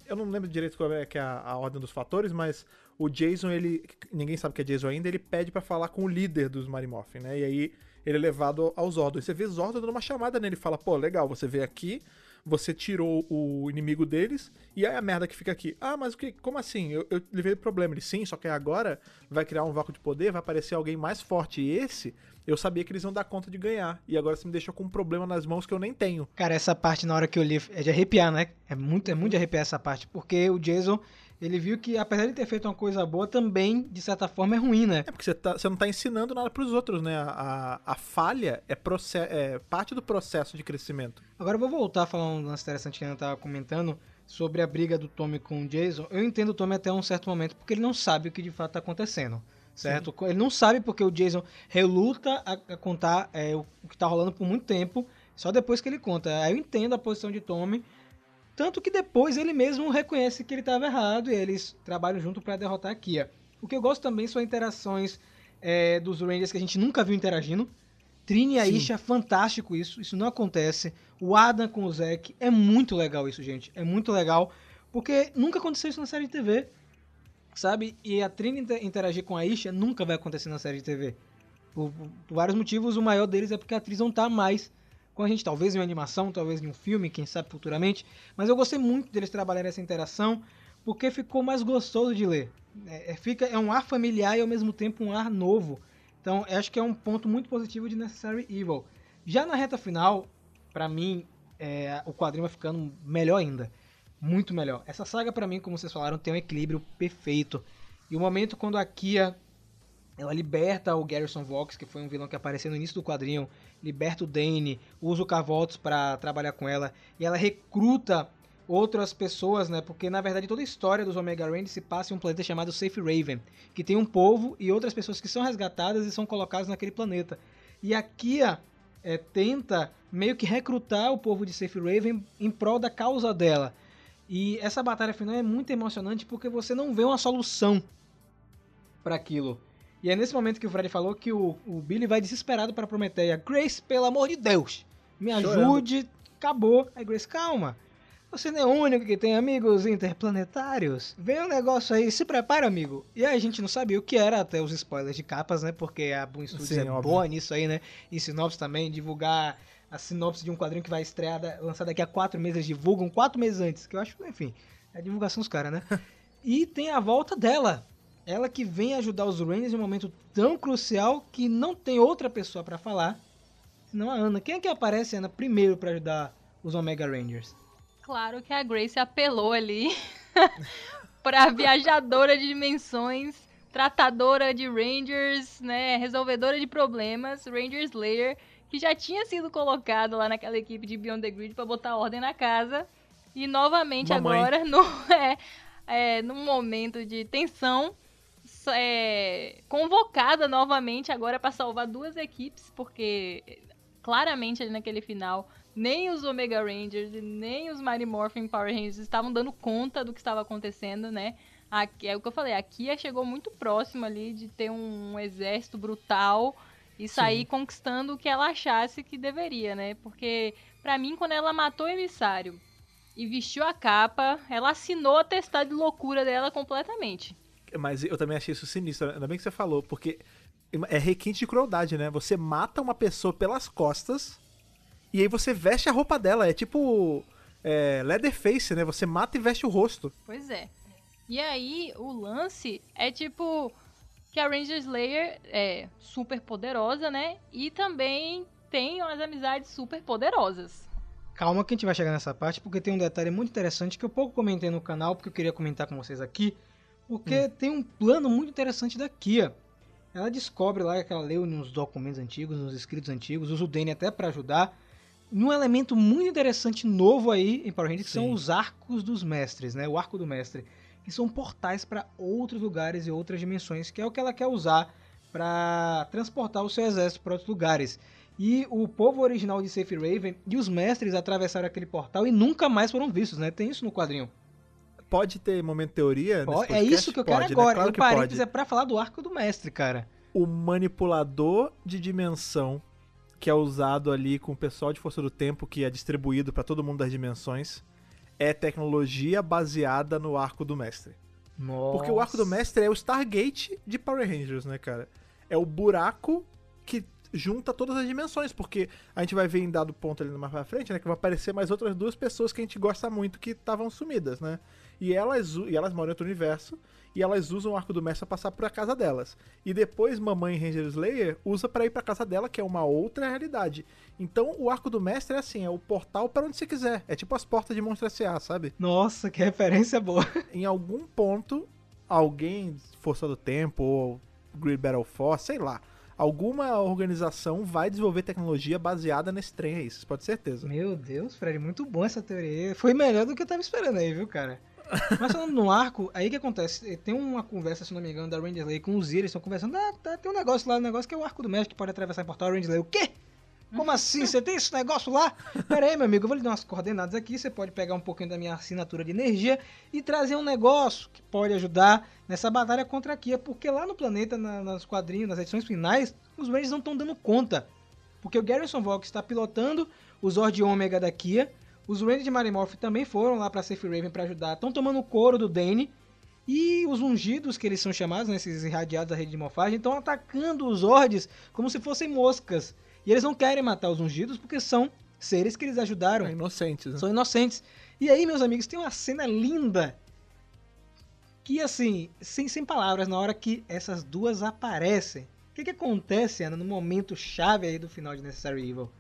[SPEAKER 2] Eu não lembro direito qual é, que é a, a ordem dos fatores, mas o Jason, ele. Ninguém sabe que é Jason ainda, ele pede pra falar com o líder dos Marimorphin, né? E aí ele é levado aos Zordon. E você vê Zordon dando uma chamada nele, fala, pô, legal, você veio aqui, você tirou o inimigo deles, e aí a merda que fica aqui. Ah, mas o que? Como assim? Eu, eu levei problema. Ele, sim, só que agora vai criar um vácuo de poder, vai aparecer alguém mais forte. E esse, eu sabia que eles iam dar conta de ganhar. E agora você me deixou com um problema nas mãos que eu nem tenho.
[SPEAKER 1] Cara, essa parte na hora que eu li é de arrepiar, né? É muito, é muito de arrepiar essa parte, porque o Jason ele viu que, apesar de ter feito uma coisa boa, também, de certa forma, é ruim, né?
[SPEAKER 2] É porque você, tá, você não tá ensinando nada pros outros, né? A, a, a falha é, é, parte do processo de crescimento.
[SPEAKER 1] Agora eu vou voltar a falar um lance interessante que a Ana tava comentando sobre a briga do Tommy com o Jason. Eu entendo o Tommy até um certo momento, porque ele não sabe o que de fato tá acontecendo. Certo? Sim. Ele não sabe porque o Jason reluta a, a contar é, o, que tá rolando por muito tempo. Só depois que ele conta. Aí eu entendo a posição de Tommy. Tanto que depois ele mesmo reconhece que ele estava errado e eles trabalham junto para derrotar a Kia. O que eu gosto também são interações é, dos Rangers que a gente nunca viu interagindo. Trini e a Isha, fantástico isso. Isso não acontece. O Adam com o Zack, é muito legal isso, gente. É muito legal. Porque nunca aconteceu isso na série de TV. Sabe? E a Trini interagir com a Isha nunca vai acontecer na série de TV. Por, por vários motivos, o maior deles é porque a atriz não tá mais com a gente, talvez em uma animação, talvez em um filme, quem sabe futuramente. Mas eu gostei muito deles trabalharem essa interação, porque ficou mais gostoso de ler. É, é fica, é um ar familiar e ao mesmo tempo um ar novo. Então, acho que é um ponto muito positivo de Necessary Evil. Já na reta final, para mim, é, o quadrinho vai ficando melhor ainda. Muito melhor. Essa saga, para mim, como vocês falaram, tem um equilíbrio perfeito. E o momento quando a Kia ela liberta o Garrison Vox, que foi um vilão que apareceu no início do quadrinho, liberta o Dane, usa o Carvoltos para trabalhar com ela, e ela recruta outras pessoas, né? Porque na verdade toda a história dos Omega Rangers se passa em um planeta chamado Safe Raven, que tem um povo e outras pessoas que são resgatadas e são colocadas naquele planeta. E a Kia é, tenta meio que recrutar o povo de Safe Raven em prol da causa dela. E essa batalha final é muito emocionante porque você não vê uma solução para aquilo. E é nesse momento que o Fred falou que o, o Billy vai desesperado para Prometeia. Grace, pelo amor de Deus, me ajude. Chorando. Acabou. Aí Grace, calma. Você não é o único que tem amigos interplanetários. Vem um negócio aí, se prepara, amigo. E aí a gente não sabia o que era até os spoilers de capas, né? Porque a Boom Studios Sim, é óbvio. boa nisso aí, né? Em sinopse também, divulgar a sinopse de um quadrinho que vai estrear, lançar daqui a quatro meses, divulgam quatro meses antes. Que eu acho, enfim, é a divulgação dos caras, né? e tem a volta dela, ela que vem ajudar os Rangers em um momento tão crucial que não tem outra pessoa para falar, senão a Ana. Quem é que aparece, Ana, primeiro para ajudar os Omega Rangers?
[SPEAKER 3] Claro que a Grace apelou ali para viajadora de dimensões, tratadora de Rangers, né, resolvedora de problemas, Ranger Slayer, que já tinha sido colocado lá naquela equipe de Beyond the Grid para botar ordem na casa. E novamente Mamãe. agora no, é, é, num momento de tensão, é, convocada novamente agora para salvar duas equipes, porque claramente ali naquele final nem os Omega Rangers e nem os Mighty Morphin Power Rangers estavam dando conta do que estava acontecendo, né? Aqui, é o que eu falei, a Kia chegou muito próximo ali de ter um exército brutal e sair Sim. conquistando o que ela achasse que deveria, né? Porque, para mim, quando ela matou o emissário e vestiu a capa, ela assinou a testar de loucura dela completamente.
[SPEAKER 2] Mas eu também achei isso sinistro, ainda bem que você falou, porque é requinte de crueldade, né? Você mata uma pessoa pelas costas e aí você veste a roupa dela. É tipo é, Leatherface, né? Você mata e veste o rosto.
[SPEAKER 3] Pois é. E aí o lance é tipo que a Ranger Slayer é super poderosa, né? E também tem umas amizades super poderosas.
[SPEAKER 1] Calma que a gente vai chegar nessa parte, porque tem um detalhe muito interessante que eu pouco comentei no canal, porque eu queria comentar com vocês aqui. Porque hum. tem um plano muito interessante da Kia. Ela descobre lá que ela leu nos documentos antigos, nos escritos antigos, usa o Danny até para ajudar. Um elemento muito interessante novo aí em Power Rangers que são os arcos dos mestres, né? O arco do mestre, que são portais para outros lugares e outras dimensões, que é o que ela quer usar para transportar o seu exército para outros lugares. E o povo original de Safe Raven e os mestres atravessaram aquele portal e nunca mais foram vistos, né? Tem isso no quadrinho
[SPEAKER 2] pode ter momento teoria?
[SPEAKER 1] é isso que eu quero pode, né? agora. Né? Claro o parênteses é pra falar do arco do mestre, cara.
[SPEAKER 2] O manipulador de dimensão que é usado ali com o pessoal de Força do Tempo, que é distribuído para todo mundo das dimensões, é tecnologia baseada no arco do mestre. Nossa. Porque o arco do mestre é o Stargate de Power Rangers, né, cara? É o buraco que junta todas as dimensões, porque a gente vai ver em dado ponto ali mais pra frente, né, que vai aparecer mais outras duas pessoas que a gente gosta muito que estavam sumidas, né? E elas, e elas moram em outro universo, e elas usam o arco do mestre pra passar pra casa delas. E depois mamãe Ranger Slayer usa para ir pra casa dela, que é uma outra realidade. Então o arco do mestre é assim, é o portal para onde você quiser. É tipo as portas de Monstro S.A., sabe?
[SPEAKER 1] Nossa, que referência boa.
[SPEAKER 2] Em algum ponto, alguém, Força do Tempo, ou Grid Battle Force, sei lá, alguma organização vai desenvolver tecnologia baseada nesse trem aí, isso pode ter certeza.
[SPEAKER 1] Meu Deus, Fred, muito bom essa teoria. Foi melhor do que eu tava esperando aí, viu, cara? Mas falando no arco, aí que acontece? Tem uma conversa, se não me engano, da Ranger Lay com os eles estão conversando, ah, tá, tem um negócio lá, um negócio que é o arco do mestre que pode atravessar em portal Ranger Lay. O quê? Como assim? Você tem esse negócio lá? Pera aí, meu amigo, eu vou lhe dar umas coordenadas aqui. Você pode pegar um pouquinho da minha assinatura de energia e trazer um negócio que pode ajudar nessa batalha contra a Kia. Porque lá no planeta, na, nos quadrinhos, nas edições finais, os Rangers não estão dando conta. Porque o Garrison Vox está pilotando o Zord Ômega da Kia. Os Rangers de Marimorph também foram lá para Safe Raven para ajudar. Estão tomando o couro do Dane. E os ungidos, que eles são chamados, né, esses irradiados da rede de morfagem, estão atacando os Zords como se fossem moscas. E eles não querem matar os ungidos porque são seres que eles ajudaram.
[SPEAKER 2] São inocentes, né?
[SPEAKER 1] São inocentes. E aí, meus amigos, tem uma cena linda. Que assim, sem, sem palavras, na hora que essas duas aparecem. O que, que acontece, Ana, no momento chave aí do final de Necessary Evil?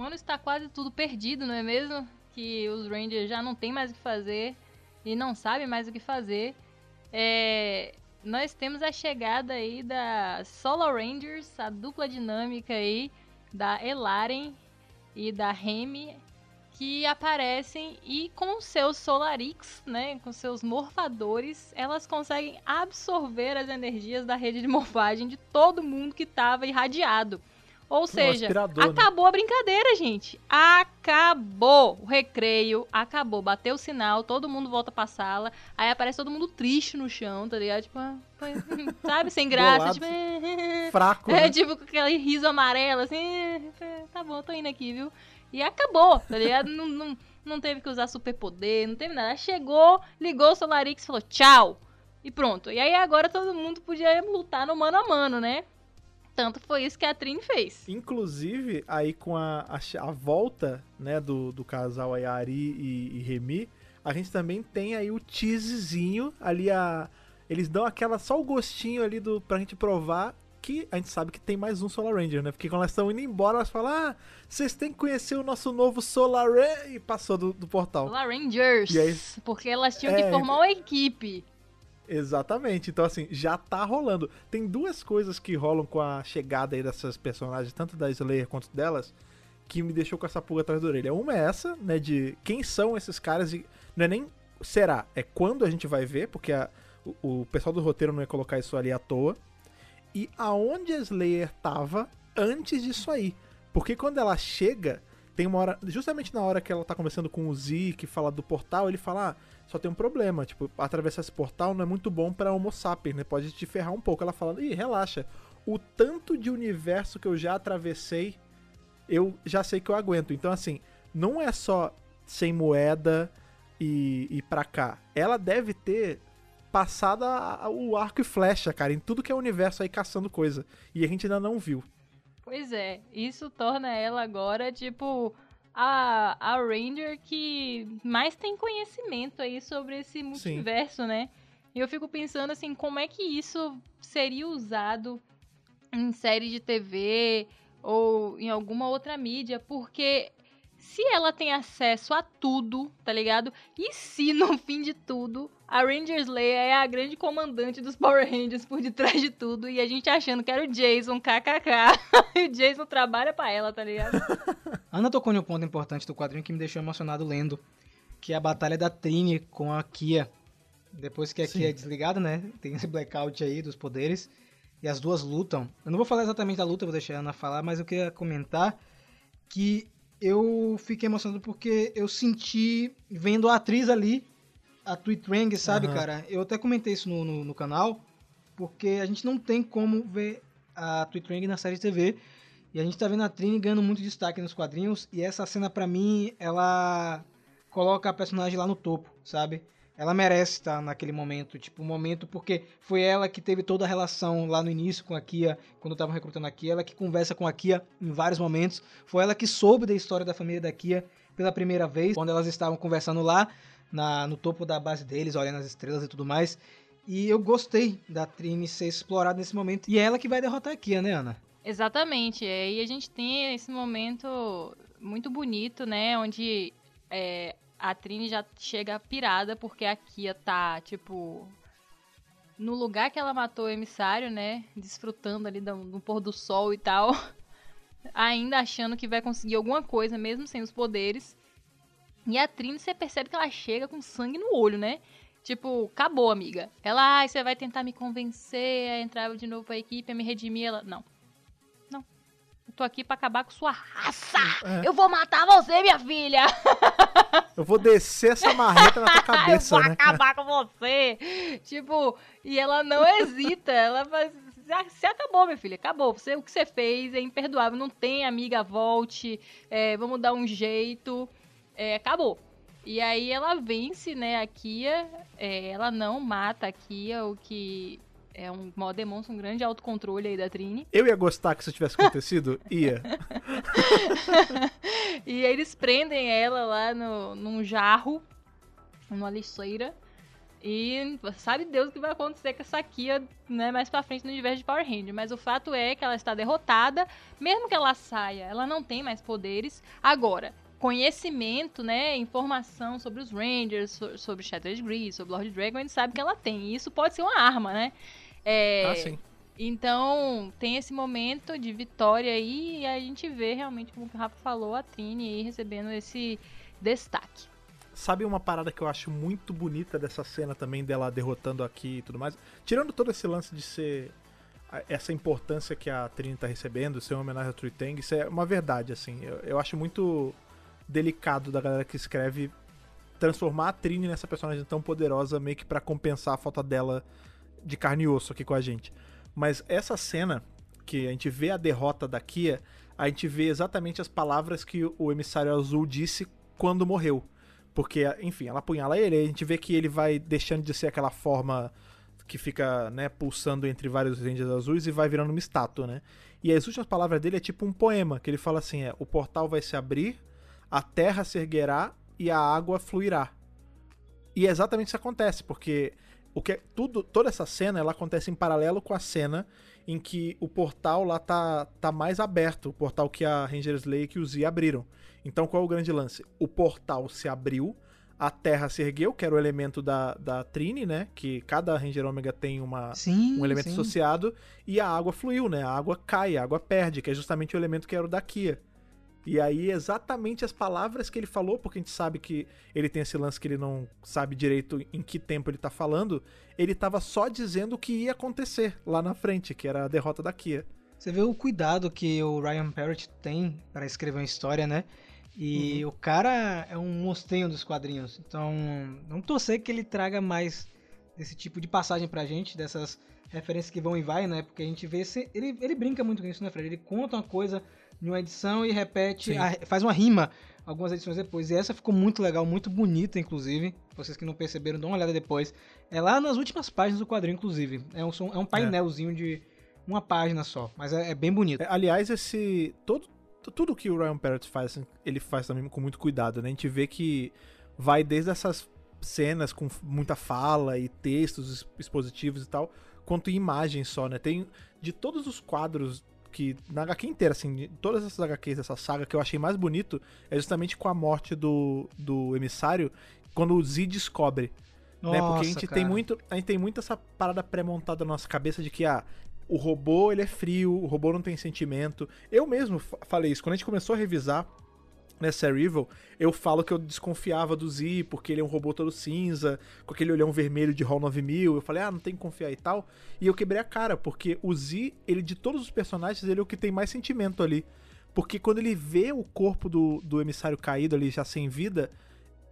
[SPEAKER 3] Quando está quase tudo perdido, não é mesmo? Que os Rangers já não tem mais o que fazer e não sabem mais o que fazer. É, nós temos a chegada aí da Solar Rangers, a dupla dinâmica aí, da Elaren e da Remy que aparecem e com seus Solarix, né, com seus morfadores, elas conseguem absorver as energias da rede de morfagem de todo mundo que estava irradiado. Ou seja,
[SPEAKER 2] né?
[SPEAKER 3] acabou a brincadeira, gente. Acabou o recreio, acabou. Bateu o sinal, todo mundo volta pra sala. Aí aparece todo mundo triste no chão, tá ligado? Tipo, sabe, sem graça. Tipo,
[SPEAKER 2] fraco.
[SPEAKER 3] É,
[SPEAKER 2] né?
[SPEAKER 3] tipo, com aquele riso amarelo, assim. Tá bom, tô indo aqui, viu? E acabou, tá ligado? não, não, não teve que usar superpoder, não teve nada. Chegou, ligou o Solarix e falou tchau. E pronto. E aí agora todo mundo podia lutar no mano a mano, né? Tanto foi isso que a Trin fez.
[SPEAKER 2] Inclusive, aí com a, a, a volta né, do, do casal aí, Ari e, e Remy, a gente também tem aí o teasezinho ali, a, eles dão aquela só o gostinho ali do, pra gente provar que a gente sabe que tem mais um Solar Ranger, né? Porque quando elas estão indo embora, elas falam: Ah, vocês têm que conhecer o nosso novo Solar Ranger. E passou do, do portal.
[SPEAKER 3] Solar Rangers.
[SPEAKER 2] Aí-
[SPEAKER 3] Porque elas tinham
[SPEAKER 2] É,
[SPEAKER 3] que formar uma equipe.
[SPEAKER 2] Exatamente. Então, assim, já tá rolando. Tem duas coisas que rolam com a chegada aí dessas personagens, tanto da Slayer quanto delas, que me deixou com essa pulga atrás da orelha. Uma é essa, né, de quem são esses caras e não é nem será, é quando a gente vai ver, porque a- o, o pessoal do roteiro não ia colocar isso ali à toa. E aonde a Slayer tava antes disso aí. Porque quando ela chega, tem uma hora, justamente na hora que ela tá conversando com o Z, que fala do portal, ele fala: "Ah, só tem um problema, tipo, atravessar esse portal não é muito bom pra Homo sapiens, né? Pode te ferrar um pouco. Ela fala: "Ih, relaxa. O tanto de universo que eu já atravessei, eu já sei que eu aguento". Então assim, não é só sem moeda e, e pra cá. Ela deve ter passado a- a- o arco e flecha, cara, em tudo que é universo aí caçando coisa. E a gente ainda não viu.
[SPEAKER 3] Pois é, isso torna ela agora, tipo, a, a Ranger que mais tem conhecimento aí sobre esse multiverso, né? E eu fico pensando assim, como é que isso seria usado em série de TV ou em alguma outra mídia, porque se ela tem acesso a tudo, tá ligado? E se no fim de tudo a Ranger Slayer é a grande comandante dos Power Rangers por detrás de tudo e a gente achando que era o Jason, kkk, e o Jason trabalha pra ela, tá ligado?
[SPEAKER 1] Ana tocou em um ponto importante do quadrinho que me deixou emocionado lendo, que é a batalha da Trini com a Kia. Depois que a
[SPEAKER 2] Sim.
[SPEAKER 1] Kia é desligada, né? Tem esse blackout aí dos poderes. E as duas lutam. Eu não vou falar exatamente da luta, vou deixar a Ana falar, mas eu queria comentar que eu fiquei emocionado porque eu senti vendo a atriz ali, a Tweet Wang, sabe,
[SPEAKER 2] Aham.
[SPEAKER 1] cara? Eu até comentei isso no, no, no canal, porque a gente não tem como ver a Tweet Wang na série de TV. E a gente tá vendo a Trini ganhando muito destaque nos quadrinhos. E essa cena, pra mim, ela coloca a personagem lá no topo, sabe? Ela merece estar naquele momento, tipo, momento porque foi ela que teve toda a relação lá no início com a Kia, quando estavam recrutando a Kia, ela que conversa com a Kia em vários momentos, foi ela que soube da história da família da Kia pela primeira vez, quando elas estavam conversando lá na, no topo da base deles, olhando as estrelas e tudo mais. E eu gostei da Trini ser explorada nesse momento. E é ela que vai derrotar a Kia, né, Ana?
[SPEAKER 3] Exatamente. E a gente tem esse momento muito bonito, né? Onde é, a Trini já chega pirada porque a Kia tá, tipo, no lugar que ela matou o emissário, né? Desfrutando ali do, do pôr do sol e tal. Ainda achando que vai conseguir alguma coisa, mesmo sem os poderes. E a Trini, você percebe que ela chega com sangue no olho, né? Tipo, acabou, amiga. Ela, ah, você vai tentar me convencer a entrar de novo pra equipe, a me redimir. Ela. Não. Tô aqui pra acabar com sua raça. É. Eu vou matar você, minha filha.
[SPEAKER 2] Eu vou descer essa marreta na tua cabeça,
[SPEAKER 3] Eu vou
[SPEAKER 2] né?
[SPEAKER 3] acabar com você. Tipo, e ela não hesita. Ela faz. Você acabou, minha filha, acabou. Você, o que você fez é imperdoável. Não tem amiga, volte. É, vamos dar um jeito. É, acabou. E aí ela vence, né, a Kia. É, ela não mata a Kia, o que é um demonstra um grande autocontrole aí da Trini.
[SPEAKER 2] Eu ia gostar que isso tivesse acontecido? ia.
[SPEAKER 3] e eles prendem ela lá no, num jarro, numa lixeira. E sabe Deus o que vai acontecer com essa Kia né, mais pra frente no universo de Power Ranger. Mas o fato é que ela está derrotada. Mesmo que ela saia, ela não tem mais poderes. Agora, conhecimento, né, informação sobre os Rangers, sobre Shattered Grease, sobre Lord Dragon, a gente sabe que ela tem. E isso pode ser uma arma, né?
[SPEAKER 2] É, ah, sim.
[SPEAKER 3] Então, tem esse momento de vitória aí e a gente vê realmente, como o Rafa falou, a Trini aí recebendo esse destaque.
[SPEAKER 2] Sabe uma parada que eu acho muito bonita dessa cena também, dela derrotando aqui e tudo mais? Tirando todo esse lance de ser essa importância que a Trini tá recebendo, ser uma homenagem a True Tang, isso é uma verdade, assim. Eu, eu acho muito delicado da galera que escreve transformar a Trini nessa personagem tão poderosa, meio que para compensar a falta dela de carne e osso aqui com a gente. Mas essa cena, que a gente vê a derrota da Kia, a gente vê exatamente as palavras que o emissário azul disse quando morreu. Porque, enfim, ela apunhala ele, a gente vê que ele vai deixando de ser aquela forma que fica, né, pulsando entre vários Rangers azuis e vai virando uma estátua, né? E as últimas palavras dele é tipo um poema, que ele fala assim, é, o portal vai se abrir, a terra se erguerá e a água fluirá. E é exatamente isso que acontece, porque o que é, tudo, toda essa cena ela acontece em paralelo com a cena em que o portal lá tá, tá mais aberto, o portal que a Rangers Lake e o Z abriram. Então qual é o grande lance? O portal se abriu, a Terra se ergueu, que era o elemento da, da Trini, né? Que cada Ranger Ômega tem uma,
[SPEAKER 1] sim,
[SPEAKER 2] um elemento
[SPEAKER 1] sim.
[SPEAKER 2] associado, e a água fluiu, né? A água cai, a água perde, que é justamente o elemento que era o da Kia. E aí, exatamente as palavras que ele falou, porque a gente sabe que ele tem esse lance que ele não sabe direito em que tempo ele tá falando, ele tava só dizendo o que ia acontecer lá na frente, que era a derrota da Kia.
[SPEAKER 1] Você vê o cuidado que o Ryan Parrott tem para escrever uma história, né? E uhum. o cara é um monstrinho dos quadrinhos. Então, não torcer que ele traga mais desse tipo de passagem pra gente, dessas referências que vão e vai, né? Porque a gente vê. Se, ele, ele brinca muito com isso, né, Fred? Ele conta uma coisa em uma edição e repete, a, faz uma rima algumas edições depois. E essa ficou muito legal, muito bonita, inclusive. Vocês que não perceberam, dão uma olhada depois. É lá nas últimas páginas do quadrinho, inclusive. É um, é um painelzinho é. de uma página só, mas é, é bem bonito. É,
[SPEAKER 2] aliás, esse. Todo, tudo que o Ryan Parrott faz, assim, ele faz também com muito cuidado, né? A gente vê que vai desde essas cenas com muita fala e textos expositivos e tal, quanto imagens só, né? Tem de todos os quadros que na HQ inteira, assim, todas essas HQs dessa saga que eu achei mais bonito é justamente com a morte do, do emissário, quando o Z descobre. Nossa, né? Porque a gente cara. tem muito. A gente tem muito essa parada pré-montada na nossa cabeça de que, ah, o robô ele é frio, o robô não tem sentimento. Eu mesmo falei isso, quando a gente começou a revisar nessa Evil, eu falo que eu desconfiava do Z, porque ele é um robô todo cinza, com aquele olhão vermelho de Hall 9000. Eu falei, ah, não tem que confiar e tal. E eu quebrei a cara, porque o Z, ele de todos os personagens, ele é o que tem mais sentimento ali. Porque quando ele vê o corpo do, do emissário caído ali, já sem vida,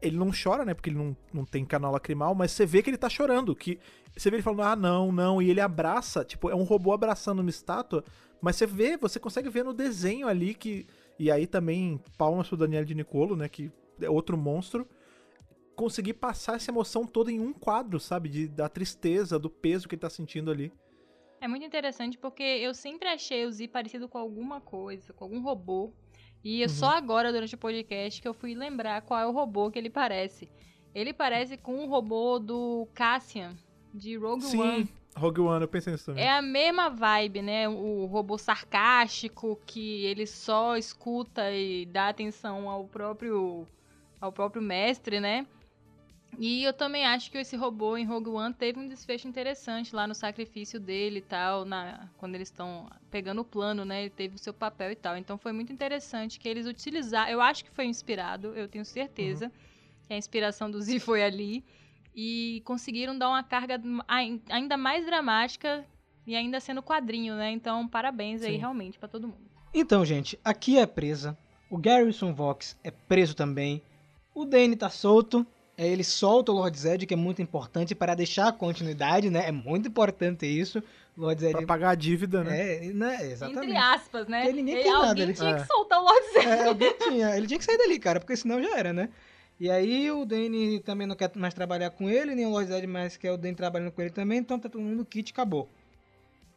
[SPEAKER 2] ele não chora, né? Porque ele não, não tem canal lacrimal, mas você vê que ele tá chorando. Que você vê ele falando, ah, não, não. E ele abraça, tipo, é um robô abraçando uma estátua. Mas você vê, você consegue ver no desenho ali que e aí também palmas pro Daniel de Nicolo, né? Que é outro monstro. conseguir passar essa emoção toda em um quadro, sabe? De, da tristeza, do peso que ele tá sentindo ali.
[SPEAKER 3] É muito interessante porque eu sempre achei o Z parecido com alguma coisa, com algum robô. E uhum. só agora, durante o podcast, que eu fui lembrar qual é o robô que ele parece. Ele parece com o robô do Cassian, de Rogue
[SPEAKER 2] Sim,
[SPEAKER 3] One.
[SPEAKER 2] Rogue One, eu pensei nisso também.
[SPEAKER 3] É a mesma vibe, né? O robô sarcástico, que ele só escuta e dá atenção ao próprio, ao próprio mestre, né? E eu também acho que esse robô em Rogue One teve um desfecho interessante lá no sacrifício dele e tal, na, quando eles estão pegando o plano, né? Ele teve o seu papel e tal. Então foi muito interessante que eles utilizaram. Eu acho que foi inspirado, eu tenho certeza uhum. que a inspiração do Z foi ali. E conseguiram dar uma carga ainda mais dramática e ainda sendo quadrinho, né? Então, parabéns Sim. aí realmente para todo mundo.
[SPEAKER 1] Então, gente, aqui é presa. O Garrison Vox é preso também. O Danny tá solto é, ele solta o Lord Zed, que é muito importante para deixar a continuidade, né? É muito importante isso.
[SPEAKER 2] Lord Zed... Pra pagar a dívida, né?
[SPEAKER 1] É, né? exatamente.
[SPEAKER 3] Entre aspas, né?
[SPEAKER 1] Porque ninguém ele, tem nada. Ele
[SPEAKER 3] tinha é. que soltar o Lord Zed.
[SPEAKER 1] É, alguém tinha. Ele tinha que sair dali, cara, porque senão já era, né? E aí o Danny também não quer mais trabalhar com ele, nem o Lord Zed mais quer o Danny trabalhando com ele também, então tá todo mundo kit, acabou.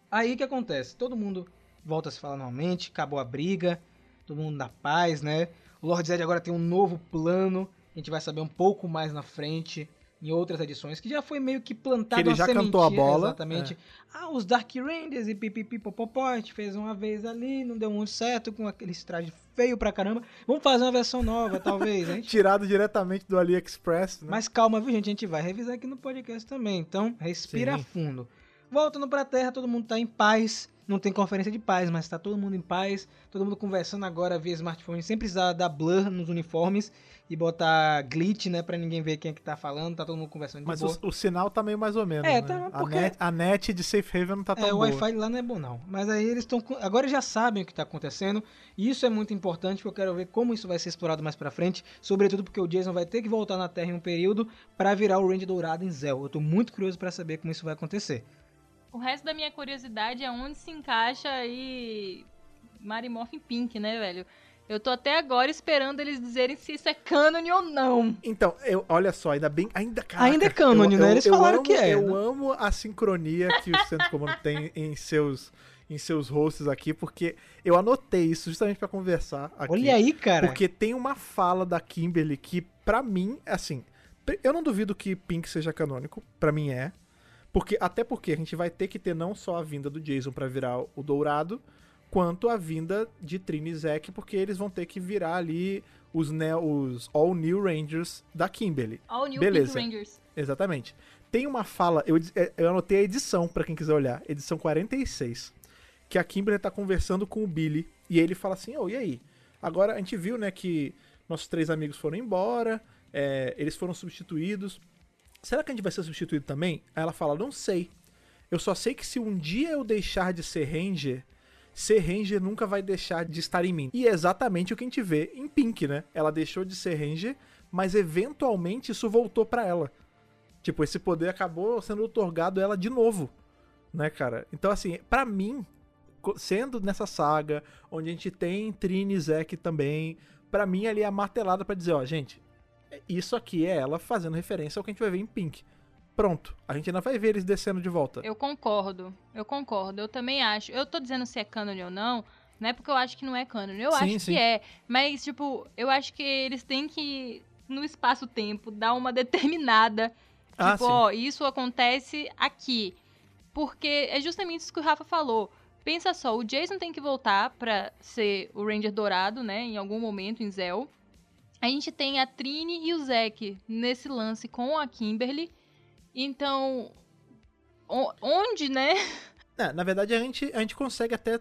[SPEAKER 1] Aí o que acontece? Todo mundo volta a se falar normalmente, acabou a briga, todo mundo na paz, né? O Lord Zed agora tem um novo plano a gente vai saber um pouco mais na frente em outras edições, que já foi meio que plantado
[SPEAKER 2] que ele já cantou a bola.
[SPEAKER 1] Exatamente. É. Ah, os Dark Rangers e pipipi popopó, a gente fez uma vez ali, não deu muito certo, com aquele traje feio pra caramba. Vamos fazer uma versão nova, talvez. A gente...
[SPEAKER 2] Tirado diretamente do AliExpress, né?
[SPEAKER 1] Mas calma, viu, gente? A gente vai revisar aqui no podcast também. Então, respira Sim. fundo. Voltando pra Terra, todo mundo tá em paz. Não tem conferência de paz, mas tá todo mundo em paz. Todo mundo conversando agora via smartphone, sem precisar dar blur nos uniformes e botar glitch, né, pra ninguém ver quem é que tá falando, tá todo mundo conversando de
[SPEAKER 2] Mas
[SPEAKER 1] boa.
[SPEAKER 2] O, o, sinal tá meio mais ou menos, É, né? tá, porque... A net, a net, de Safe Haven não tá tão
[SPEAKER 1] é,
[SPEAKER 2] boa.
[SPEAKER 1] É, o Wi-Fi lá não é bom não. Mas aí eles estão... Agora já sabem o que tá acontecendo, e isso é muito importante, porque eu quero ver como isso vai ser explorado mais pra frente, sobretudo porque o Jason vai ter que voltar na Terra em um período para virar o Range Dourado em Zell. Eu tô muito curioso para saber como isso vai acontecer.
[SPEAKER 3] O resto da minha curiosidade é onde se encaixa aí Marimorph Pink, né, velho? Eu tô até agora esperando eles dizerem se isso é canon ou não.
[SPEAKER 2] Então, eu, olha só, ainda bem. Ainda, caraca,
[SPEAKER 1] ainda é canon, né? Eles falaram
[SPEAKER 2] amo,
[SPEAKER 1] que é.
[SPEAKER 2] Eu
[SPEAKER 1] né?
[SPEAKER 2] amo a sincronia que o Centro Comando tem em seus em seus hosts aqui, porque eu anotei isso justamente para conversar aqui.
[SPEAKER 1] Olha aí, cara.
[SPEAKER 2] Porque tem uma fala da Kimberly que, para mim, assim, eu não duvido que Pink seja canônico, para mim é. Porque até porque a gente vai ter que ter não só a vinda do Jason para virar o Dourado, quanto a vinda de Trini e Zack, porque eles vão ter que virar ali os, ne os All New Rangers da Kimberly.
[SPEAKER 3] All New
[SPEAKER 2] Beleza.
[SPEAKER 3] Pink Rangers.
[SPEAKER 2] Exatamente. Tem uma fala, eu, é, eu anotei a edição para quem quiser olhar, edição 46, que a Kimberly tá conversando com o Billy e ele fala assim: "Oh, e aí? Agora a gente viu, né, que nossos três amigos foram embora, é, eles foram substituídos. Será que a gente vai ser substituído também?" Aí ela fala: "Não sei. Eu só sei que se um dia eu deixar de ser Ranger, ser Ranger nunca vai deixar de estar em mim. E é exatamente o que a gente vê em Pink, né? Ela deixou de ser Ranger, mas eventualmente isso voltou para ela. Tipo, esse poder acabou sendo otorgado a ela de novo, né, cara? Então, assim, para mim, sendo nessa saga, onde a gente tem Trini e Zack também, para mim ali é a martelada para dizer, ó, gente, isso aqui é ela fazendo referência ao que a gente vai ver em Pink. Pronto. A gente ainda vai ver eles descendo de volta.
[SPEAKER 3] Eu concordo. Eu concordo. Eu também acho. Eu tô dizendo se é canon ou não. Não é porque eu acho que não é canon. Eu sim, acho sim. que é. Mas, tipo, eu acho que eles têm que, no espaço-tempo, dar uma determinada. Ah, tipo, ó, isso acontece aqui. Porque é justamente isso que o Rafa falou. Pensa só, o Jason tem que voltar pra ser o Ranger Dourado, né? Em algum momento em Zell. A gente tem a Trini e o Zack nesse lance com a Kimberly. Então, onde, né?
[SPEAKER 2] É, na verdade, a gente, a gente consegue até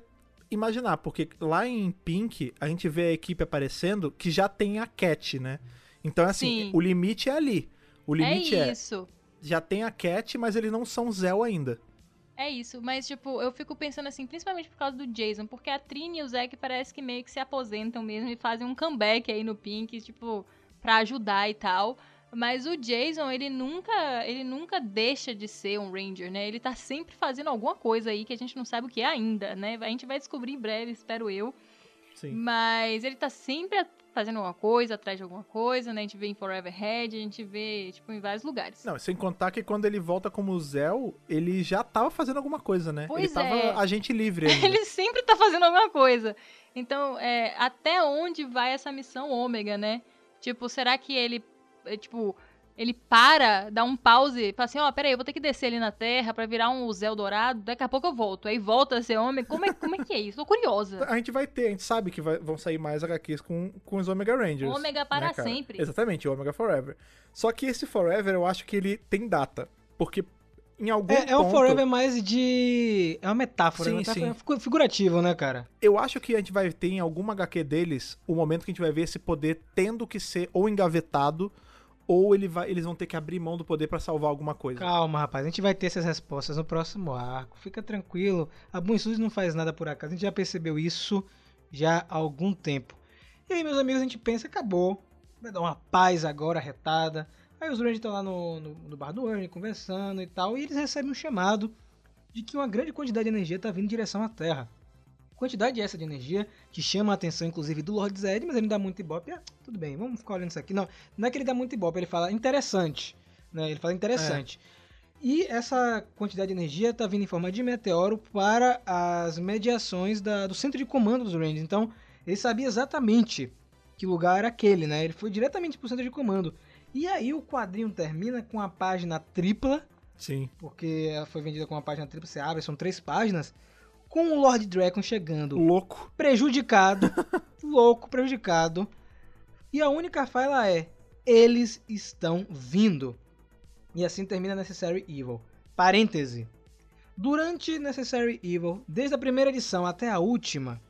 [SPEAKER 2] imaginar, porque lá em Pink, a gente vê a equipe aparecendo que já tem a Cat, né? Então, assim, Sim. o limite é ali. O limite é.
[SPEAKER 3] Isso.
[SPEAKER 2] É, já tem a Cat, mas eles não são Zell ainda.
[SPEAKER 3] É isso, mas tipo, eu fico pensando assim, principalmente por causa do Jason, porque a Trini e o Zack parece que meio que se aposentam mesmo e fazem um comeback aí no Pink, tipo, pra ajudar e tal. Mas o Jason, ele nunca, ele nunca deixa de ser um Ranger, né? Ele tá sempre fazendo alguma coisa aí que a gente não sabe o que é ainda, né? A gente vai descobrir em breve, espero eu. Sim. Mas ele tá sempre fazendo alguma coisa, atrás de alguma coisa, né? A gente vê em Forever Head, a gente vê, tipo, em vários lugares.
[SPEAKER 2] Não, sem contar que quando ele volta como Zell, ele já tava fazendo alguma coisa, né?
[SPEAKER 3] Pois
[SPEAKER 2] ele tava
[SPEAKER 3] é.
[SPEAKER 2] agente livre ainda.
[SPEAKER 3] Ele sempre tá fazendo alguma coisa. Então, é, até onde vai essa missão ômega, né? Tipo, será que ele, é, tipo, ele para, dá um pause, e fala assim, ó, peraí, eu vou ter que descer ali na Terra pra virar um Zé dourado, daqui a pouco eu volto. Aí volta a ser homem. Como é, como é que é isso? Tô curiosa.
[SPEAKER 2] A gente vai ter, a gente sabe que vai- vão sair mais HQs com, com os Omega Rangers.
[SPEAKER 3] Ômega para
[SPEAKER 2] né,
[SPEAKER 3] sempre.
[SPEAKER 2] Exatamente, Omega Forever. Só que esse Forever eu acho que ele tem data. Porque em algum
[SPEAKER 1] É, é um
[SPEAKER 2] ponto,
[SPEAKER 1] Forever mais de. É uma metáfora,
[SPEAKER 2] Sim,
[SPEAKER 1] uma metáfora
[SPEAKER 2] sim.
[SPEAKER 1] figu- figurativo, né, cara?
[SPEAKER 2] eu acho que a gente vai ter em alguma HQ deles o momento que a gente vai ver esse poder tendo que ser ou engavetado ou ele vai, eles vão ter que abrir mão do poder pra salvar alguma coisa.
[SPEAKER 1] Calma, rapaz. A gente vai ter essas respostas no próximo arco. Fica tranquilo. A Studios não faz nada por acaso. A gente já percebeu isso já há algum tempo. E aí, meus amigos, a gente pensa, acabou. Vai dar uma paz agora, retada. Aí os Rangers estão lá no, no, no bar do Ernie conversando e tal. E eles recebem um chamado de que uma grande quantidade de energia está vindo em direção à Terra. Quantidade essa de energia que chama a atenção, inclusive, do Lord Zed, mas ele não dá muito ibope. Ah, tudo bem, vamos ficar olhando isso aqui. Não, não é que ele dá muito ibope, ele fala interessante. Né? Ele fala interessante. E essa quantidade de energia está vindo em forma de meteoro para as mediações da- do centro de comando dos Rangers. Então, ele sabia exatamente que lugar era aquele, né? Ele foi diretamente para o centro de comando. E aí o quadrinho termina com a página tripla,
[SPEAKER 2] Sim.
[SPEAKER 1] porque ela foi vendida com uma página tripla, você abre, são três páginas, com o Lord Dragon chegando
[SPEAKER 2] Louco.
[SPEAKER 1] prejudicado, louco, prejudicado. E a única fala é: eles estão vindo. E assim termina Necessary Evil. Parêntese. Durante Necessary Evil, desde a primeira edição até a última,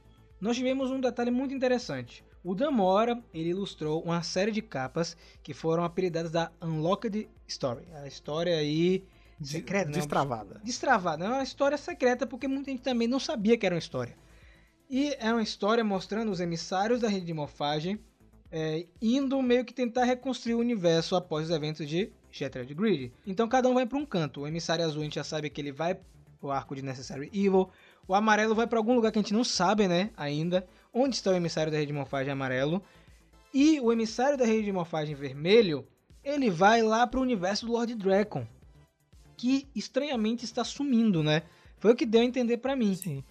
[SPEAKER 1] nós tivemos um detalhe muito interessante. O Dan Mora, ele ilustrou uma série de capas que foram apelidadas da Unlocked Story. A história aí secreta, né?
[SPEAKER 2] Destravada.
[SPEAKER 1] destravada. É uma história secreta porque muita gente também não sabia que era uma história. E é uma história mostrando os emissários da rede de morfagem é, indo meio que tentar reconstruir o universo após os eventos de Shattered Grid. Então cada um vai para um canto. O emissário azul a gente já sabe que ele vai pro arco de Necessary Evil. O amarelo vai para algum lugar que a gente não sabe, né, ainda. Onde está o emissário da rede de morfagem amarelo? E o emissário da rede de morfagem vermelho, ele vai lá pro universo do Lord Dragon que estranhamente está sumindo, né? Foi o que deu a entender pra mim.
[SPEAKER 2] Sim.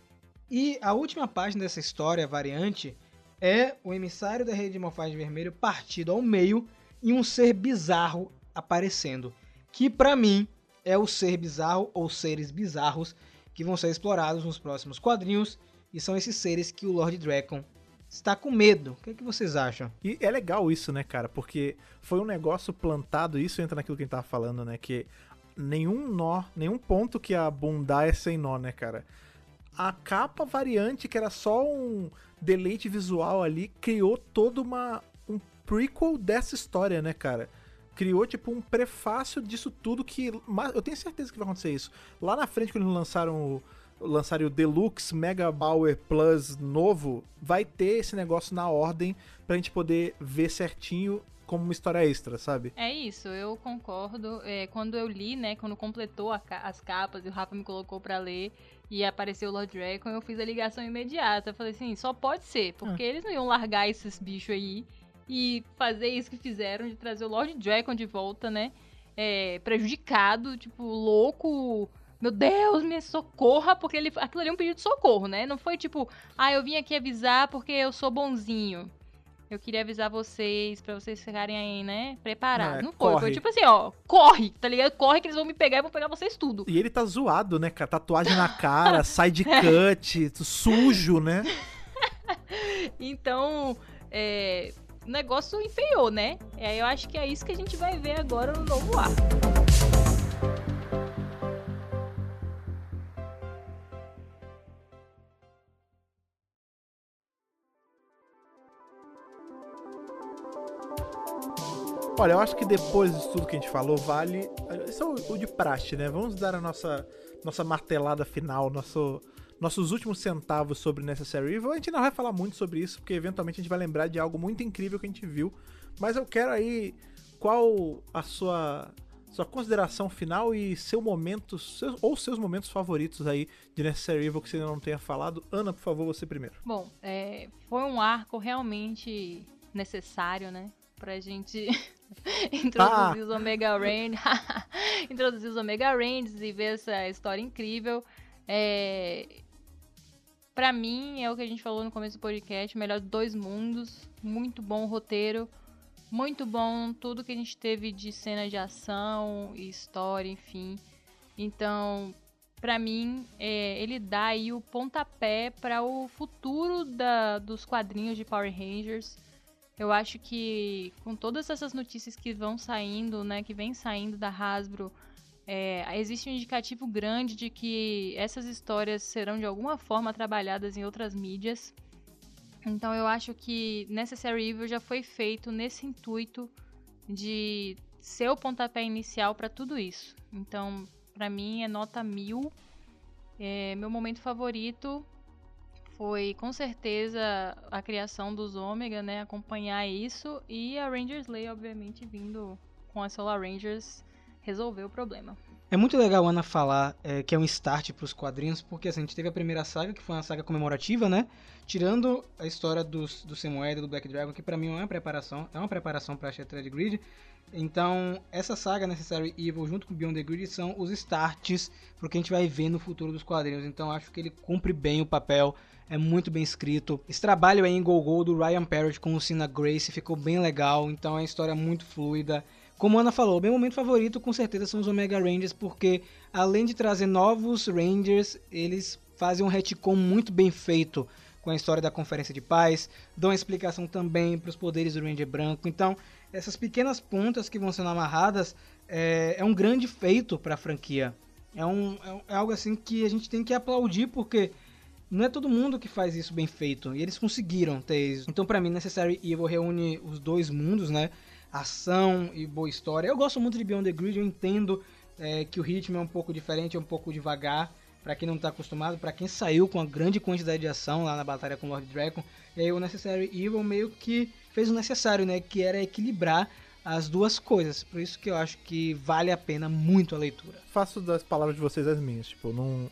[SPEAKER 1] E a última página dessa história, variante, é o emissário da rede de morfagem vermelho partido ao meio e um ser bizarro aparecendo. Que pra mim é o ser bizarro ou seres bizarros que vão ser explorados nos próximos quadrinhos. E são esses seres que o Lord Dragon está com medo. O que, é que vocês acham?
[SPEAKER 2] E é legal isso, né, cara? Porque foi um negócio plantado, isso entra naquilo que a gente tava falando, né? Que nenhum nó, nenhum ponto que a bunda é sem nó, né, cara? A capa variante, que era só um deleite visual ali, criou toda uma um prequel dessa história, né, cara? Criou, tipo, um prefácio disso tudo que... mas Eu tenho certeza que vai acontecer isso. Lá na frente, quando eles lançaram o, lançarem o Deluxe Mega Power Plus novo, vai ter esse negócio na ordem pra gente poder ver certinho como uma história extra, sabe?
[SPEAKER 3] É isso, eu concordo. É, quando eu li, né, quando completou ca- as capas e o Rafa me colocou pra ler e apareceu o Lord Dragon, eu fiz a ligação imediata. Eu falei assim, só pode ser, porque eles não iam largar esses bichos aí e fazer isso que fizeram de trazer o Lord Dragon de volta, né? É, prejudicado, tipo, louco. Meu Deus, me socorra, porque ele, aquilo ali é um pedido de socorro, né? Não foi tipo, ah, eu vim aqui avisar porque eu sou bonzinho. Eu queria avisar vocês, pra vocês ficarem aí, né, preparados.
[SPEAKER 2] É,
[SPEAKER 3] não foi,
[SPEAKER 2] corre.
[SPEAKER 3] foi tipo assim, ó, corre, tá ligado? Corre que eles vão me pegar e vão pegar vocês tudo.
[SPEAKER 2] E ele tá zoado, né, cara? Tatuagem na cara, side cut, sujo, né?
[SPEAKER 3] Então, é, o negócio enfeiou, né? E aí eu acho que é isso que a gente vai ver agora no novo ar.
[SPEAKER 2] Olha, eu acho que depois disso tudo que a gente falou, vale. Isso é o, de praxe, né? Vamos dar a nossa, nossa martelada final, nosso, nossos últimos centavos sobre Necessary Evil. A gente não vai falar muito sobre isso, porque eventualmente a gente vai lembrar de algo muito incrível que a gente viu. Mas eu quero aí qual a sua, sua consideração final e seu momento, seus- ou seus momentos favoritos aí de Necessary Evil que você não tenha falado. Ana, por favor, você primeiro.
[SPEAKER 3] Bom, é, foi um arco realmente necessário, né? Pra gente introduzir ah. os Omega Rangers. introduzir os Omega Rangers e ver essa história incrível. É... Pra mim, é o que a gente falou no começo do podcast, melhor dois mundos. Muito bom roteiro. Muito bom tudo que a gente teve de cena de ação e história, enfim. Então, para mim, é, ele dá aí o pontapé para o futuro da, dos quadrinhos de Power Rangers. Eu acho que com todas essas notícias que vão saindo, né, que vem saindo da Hasbro, é, existe um indicativo grande de que essas histórias serão de alguma forma trabalhadas em outras mídias. Então eu acho que Necessary Evil já foi feito nesse intuito de ser o pontapé inicial para tudo isso. Então para mim é nota mil. É, meu momento favorito foi com certeza a criação dos Ômega, né? Acompanhar isso e a Rangers Lay, obviamente, vindo com a Solar Rangers resolver o problema.
[SPEAKER 1] É muito legal a Ana falar é, que é um start para os quadrinhos, porque assim, a gente teve a primeira saga, que foi uma saga comemorativa, né? Tirando a história dos, do Samuel do Black Dragon, que para mim é uma preparação, é uma preparação para Shattered Grid. Então, essa saga Necessary Evil junto com Beyond the Grid são os starts pro que a gente vai ver no futuro dos quadrinhos. Então, acho que ele cumpre bem o papel, é muito bem escrito. Esse trabalho aí em Go Go do Ryan Parrott com o Cena Grace ficou bem legal, então é uma história muito fluida. Como a Ana falou, meu momento favorito com certeza são os Omega Rangers, porque além de trazer novos Rangers, eles fazem um retcon muito bem feito com a história da Conferência de Paz, dão explicação também para os poderes do Ranger Branco. Então, essas pequenas pontas que vão sendo amarradas é, é um grande feito para a franquia. É, um, é, é algo assim que a gente tem que aplaudir porque não é todo mundo que faz isso bem feito e eles conseguiram ter isso. Então, para mim, Necessary Evil reúne os dois mundos, né? Ação e boa história. Eu gosto muito de Beyond the Grid, eu entendo é, que o ritmo é um pouco diferente, é um pouco devagar para quem não está acostumado, para quem saiu com a grande quantidade de ação lá na batalha com Lord Dragon. Aí o Necessary Evil meio que fez o necessário, né? Que era equilibrar as duas coisas. Por isso que eu acho que vale a pena muito a leitura.
[SPEAKER 2] Faço das palavras de vocês as minhas. Tipo, não,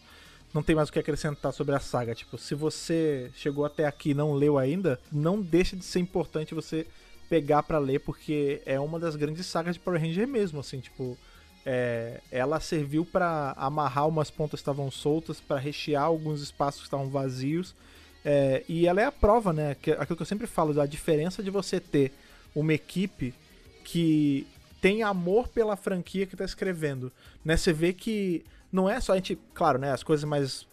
[SPEAKER 2] não tem mais o que acrescentar sobre a saga. Tipo, se você chegou até aqui e não leu ainda, não deixa de ser importante você pegar para ler, porque é uma das grandes sagas de Power Ranger mesmo, assim, tipo... É, ela serviu para amarrar umas pontas que estavam soltas, para rechear alguns espaços que estavam vazios é, e ela é a prova, né? Que, aquilo que eu sempre falo, da diferença de você ter uma equipe que tem amor pela franquia que está escrevendo. Né? Você vê que não é só a gente, claro, né? As coisas mais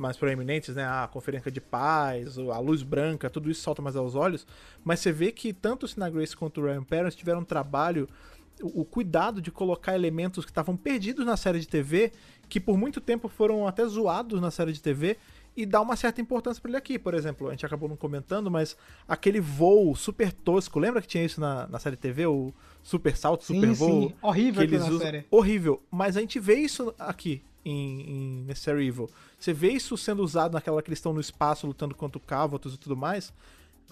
[SPEAKER 2] mais proeminentes, né? A Conferência de Paz, a Luz Branca, tudo isso salta mais aos olhos. Mas você vê que tanto o Sina Grace quanto o Ryan Parents tiveram um trabalho, o, o cuidado de colocar elementos que estavam perdidos na série de TV, que por muito tempo foram até zoados na série de TV, e dá uma certa importância para ele aqui. Por exemplo, a gente acabou não comentando, mas aquele voo super tosco, lembra que tinha isso na, na série TV? O super salto, super sim, voo? Sim.
[SPEAKER 1] Horrível que eles usam, série.
[SPEAKER 2] Horrível. Mas a gente vê isso aqui em, em Necessary Evil. Você vê isso sendo usado naquela que eles estão no espaço lutando contra o Cavotos e tudo mais,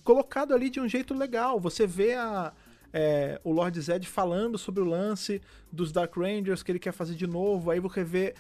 [SPEAKER 2] colocado ali de um jeito legal. Você vê a, é, o Lord Zed falando sobre o lance dos Dark Rangers que ele quer fazer de novo. Aí você vê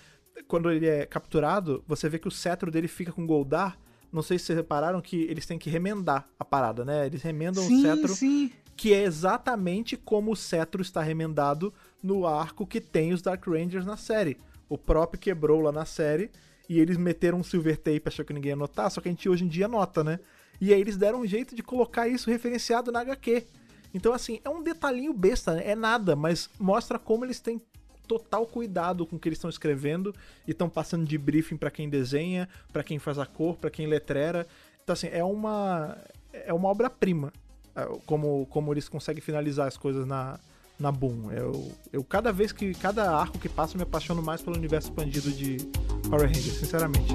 [SPEAKER 2] quando ele é capturado, você vê que o cetro dele fica com Goldar. Não sei se vocês repararam que eles têm que remendar a parada, né? Eles remendam sim, o cetro. Sim. Que é exatamente como o cetro está remendado no arco que tem os Dark Rangers na série. O próprio quebrou lá na série e eles meteram um silver tape, achou que ninguém ia notar, só que a gente hoje em dia nota, né? E aí eles deram um jeito de colocar isso referenciado na HQ. Então, assim, é um detalhinho besta, né? é nada, mas mostra como eles têm total cuidado com o que eles estão escrevendo e estão passando de briefing para quem desenha, para quem faz a cor, para quem letrera. Então assim, é uma é uma obra-prima é, como como eles conseguem finalizar as coisas na na Boom. Eu, eu cada vez que cada arco que passa me apaixono mais pelo universo expandido de Power Rangers, sinceramente.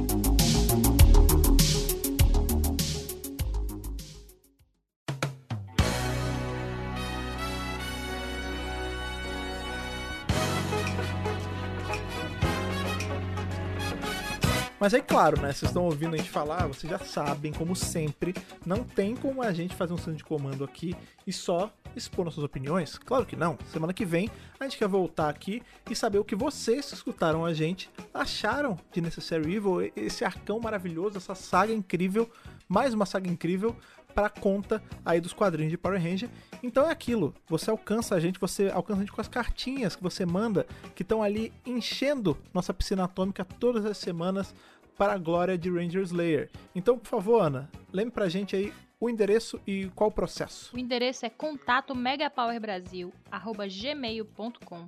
[SPEAKER 2] Mas aí, claro, né? Vocês estão ouvindo a gente falar, vocês já sabem, como sempre, não tem como a gente fazer um centro de comando aqui e só expor nossas opiniões? Claro que não. Semana que vem a gente quer voltar aqui e saber o que vocês que escutaram a gente acharam de Necessary Evil, esse arcão maravilhoso, essa saga incrível, mais uma saga incrível, para conta aí dos quadrinhos de Power Ranger. Então é aquilo, você alcança a gente, você alcança a gente com as cartinhas que você manda, que estão ali enchendo nossa piscina atômica todas as semanas para a glória de Ranger Slayer. Então, por favor, Ana, lembre pra gente aí o endereço e qual o processo.
[SPEAKER 3] O endereço é contato megapowerbrasil@gmail.com.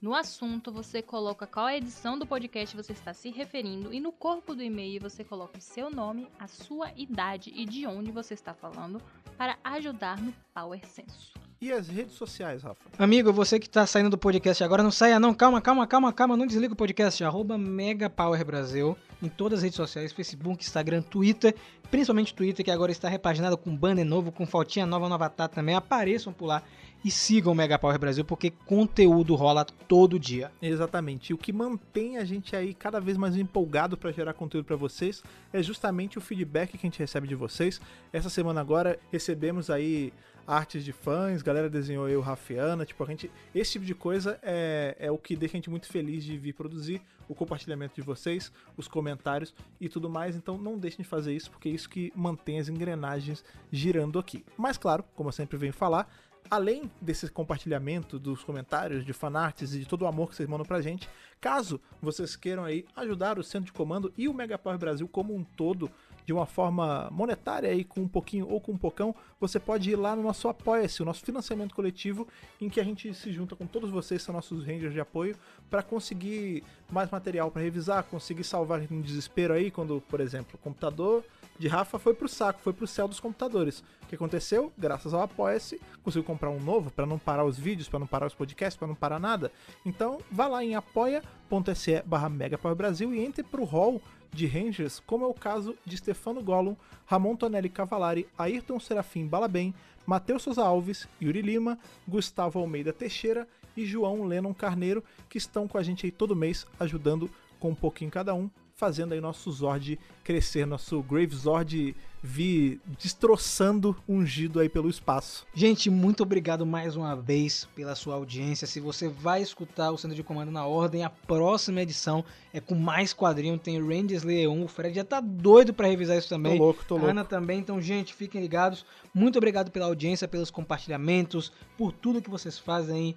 [SPEAKER 3] No assunto, você coloca qual a edição do podcast você está se referindo e no corpo do e-mail você coloca o seu nome, a sua idade e de onde você está falando para ajudar no Power Senso.
[SPEAKER 2] E as redes sociais, Rafa?
[SPEAKER 1] Amigo, você que tá saindo do podcast agora, não saia não, calma, calma, calma, calma, não desliga o podcast, arroba MegaPowerBrasil, em todas as redes sociais, Facebook, Instagram, Twitter, principalmente Twitter, que agora está repaginado com banner novo, com fotinha nova no avatar também, apareçam por lá e sigam o Mega Power Brasil, porque conteúdo rola todo dia.
[SPEAKER 2] Exatamente. E o que mantém a gente aí cada vez mais empolgado para gerar conteúdo para vocês é justamente o feedback que a gente recebe de vocês. Essa semana agora recebemos aí artes de fãs, galera desenhou eu, Rafiana, tipo, a gente, esse tipo de coisa é, é o que deixa a gente muito feliz de vir produzir, o compartilhamento de vocês, os comentários e tudo mais, então não deixem de fazer isso, porque é isso que mantém as engrenagens girando aqui. Mas claro, como eu sempre venho falar, além desse compartilhamento dos comentários, de fanarts e de todo o amor que vocês mandam pra gente, caso vocês queiram aí ajudar o Centro de Comando e o Megapower Brasil como um todo de uma forma monetária aí com um pouquinho ou com um pocão, você pode ir lá no nosso Apoia-se, o nosso financiamento coletivo, em que a gente se junta com todos vocês, são nossos rangers de apoio, para conseguir mais material para revisar, conseguir salvar um desespero aí quando, por exemplo, o computador de Rafa foi pro saco, foi pro céu dos computadores. O que aconteceu? Graças ao Apoia-se, conseguiu comprar um novo para não parar os vídeos, para não parar os podcasts, para não parar nada. Então, vá lá em apoia.se barra Brasil e entre pro hall de Rangers, como é o caso de Stefano Gollum, Ramon Tonelli Cavalari, Ayrton Serafim Balabem, Matheus Souza Alves, Yuri Lima, Gustavo Almeida Teixeira e João Lennon Carneiro, que estão com a gente aí todo mês, ajudando com um pouquinho cada um fazendo aí nosso Zord crescer, nosso Grave Zord vir destroçando ungido aí pelo espaço.
[SPEAKER 1] Gente, muito obrigado mais uma vez pela sua audiência. Se você vai escutar o Centro de Comando na Ordem, a próxima edição é com mais quadrinho, tem Slayer 1, o Fred já tá doido para revisar isso também.
[SPEAKER 2] Tô louco, tô louco.
[SPEAKER 1] A Ana também, então gente, fiquem ligados. Muito obrigado pela audiência, pelos compartilhamentos, por tudo que vocês fazem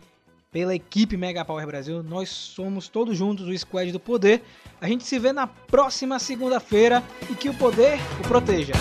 [SPEAKER 1] pela equipe Mega Power Brasil. Nós somos todos juntos o Squad do Poder. A gente se vê na próxima segunda-feira e que o poder o proteja.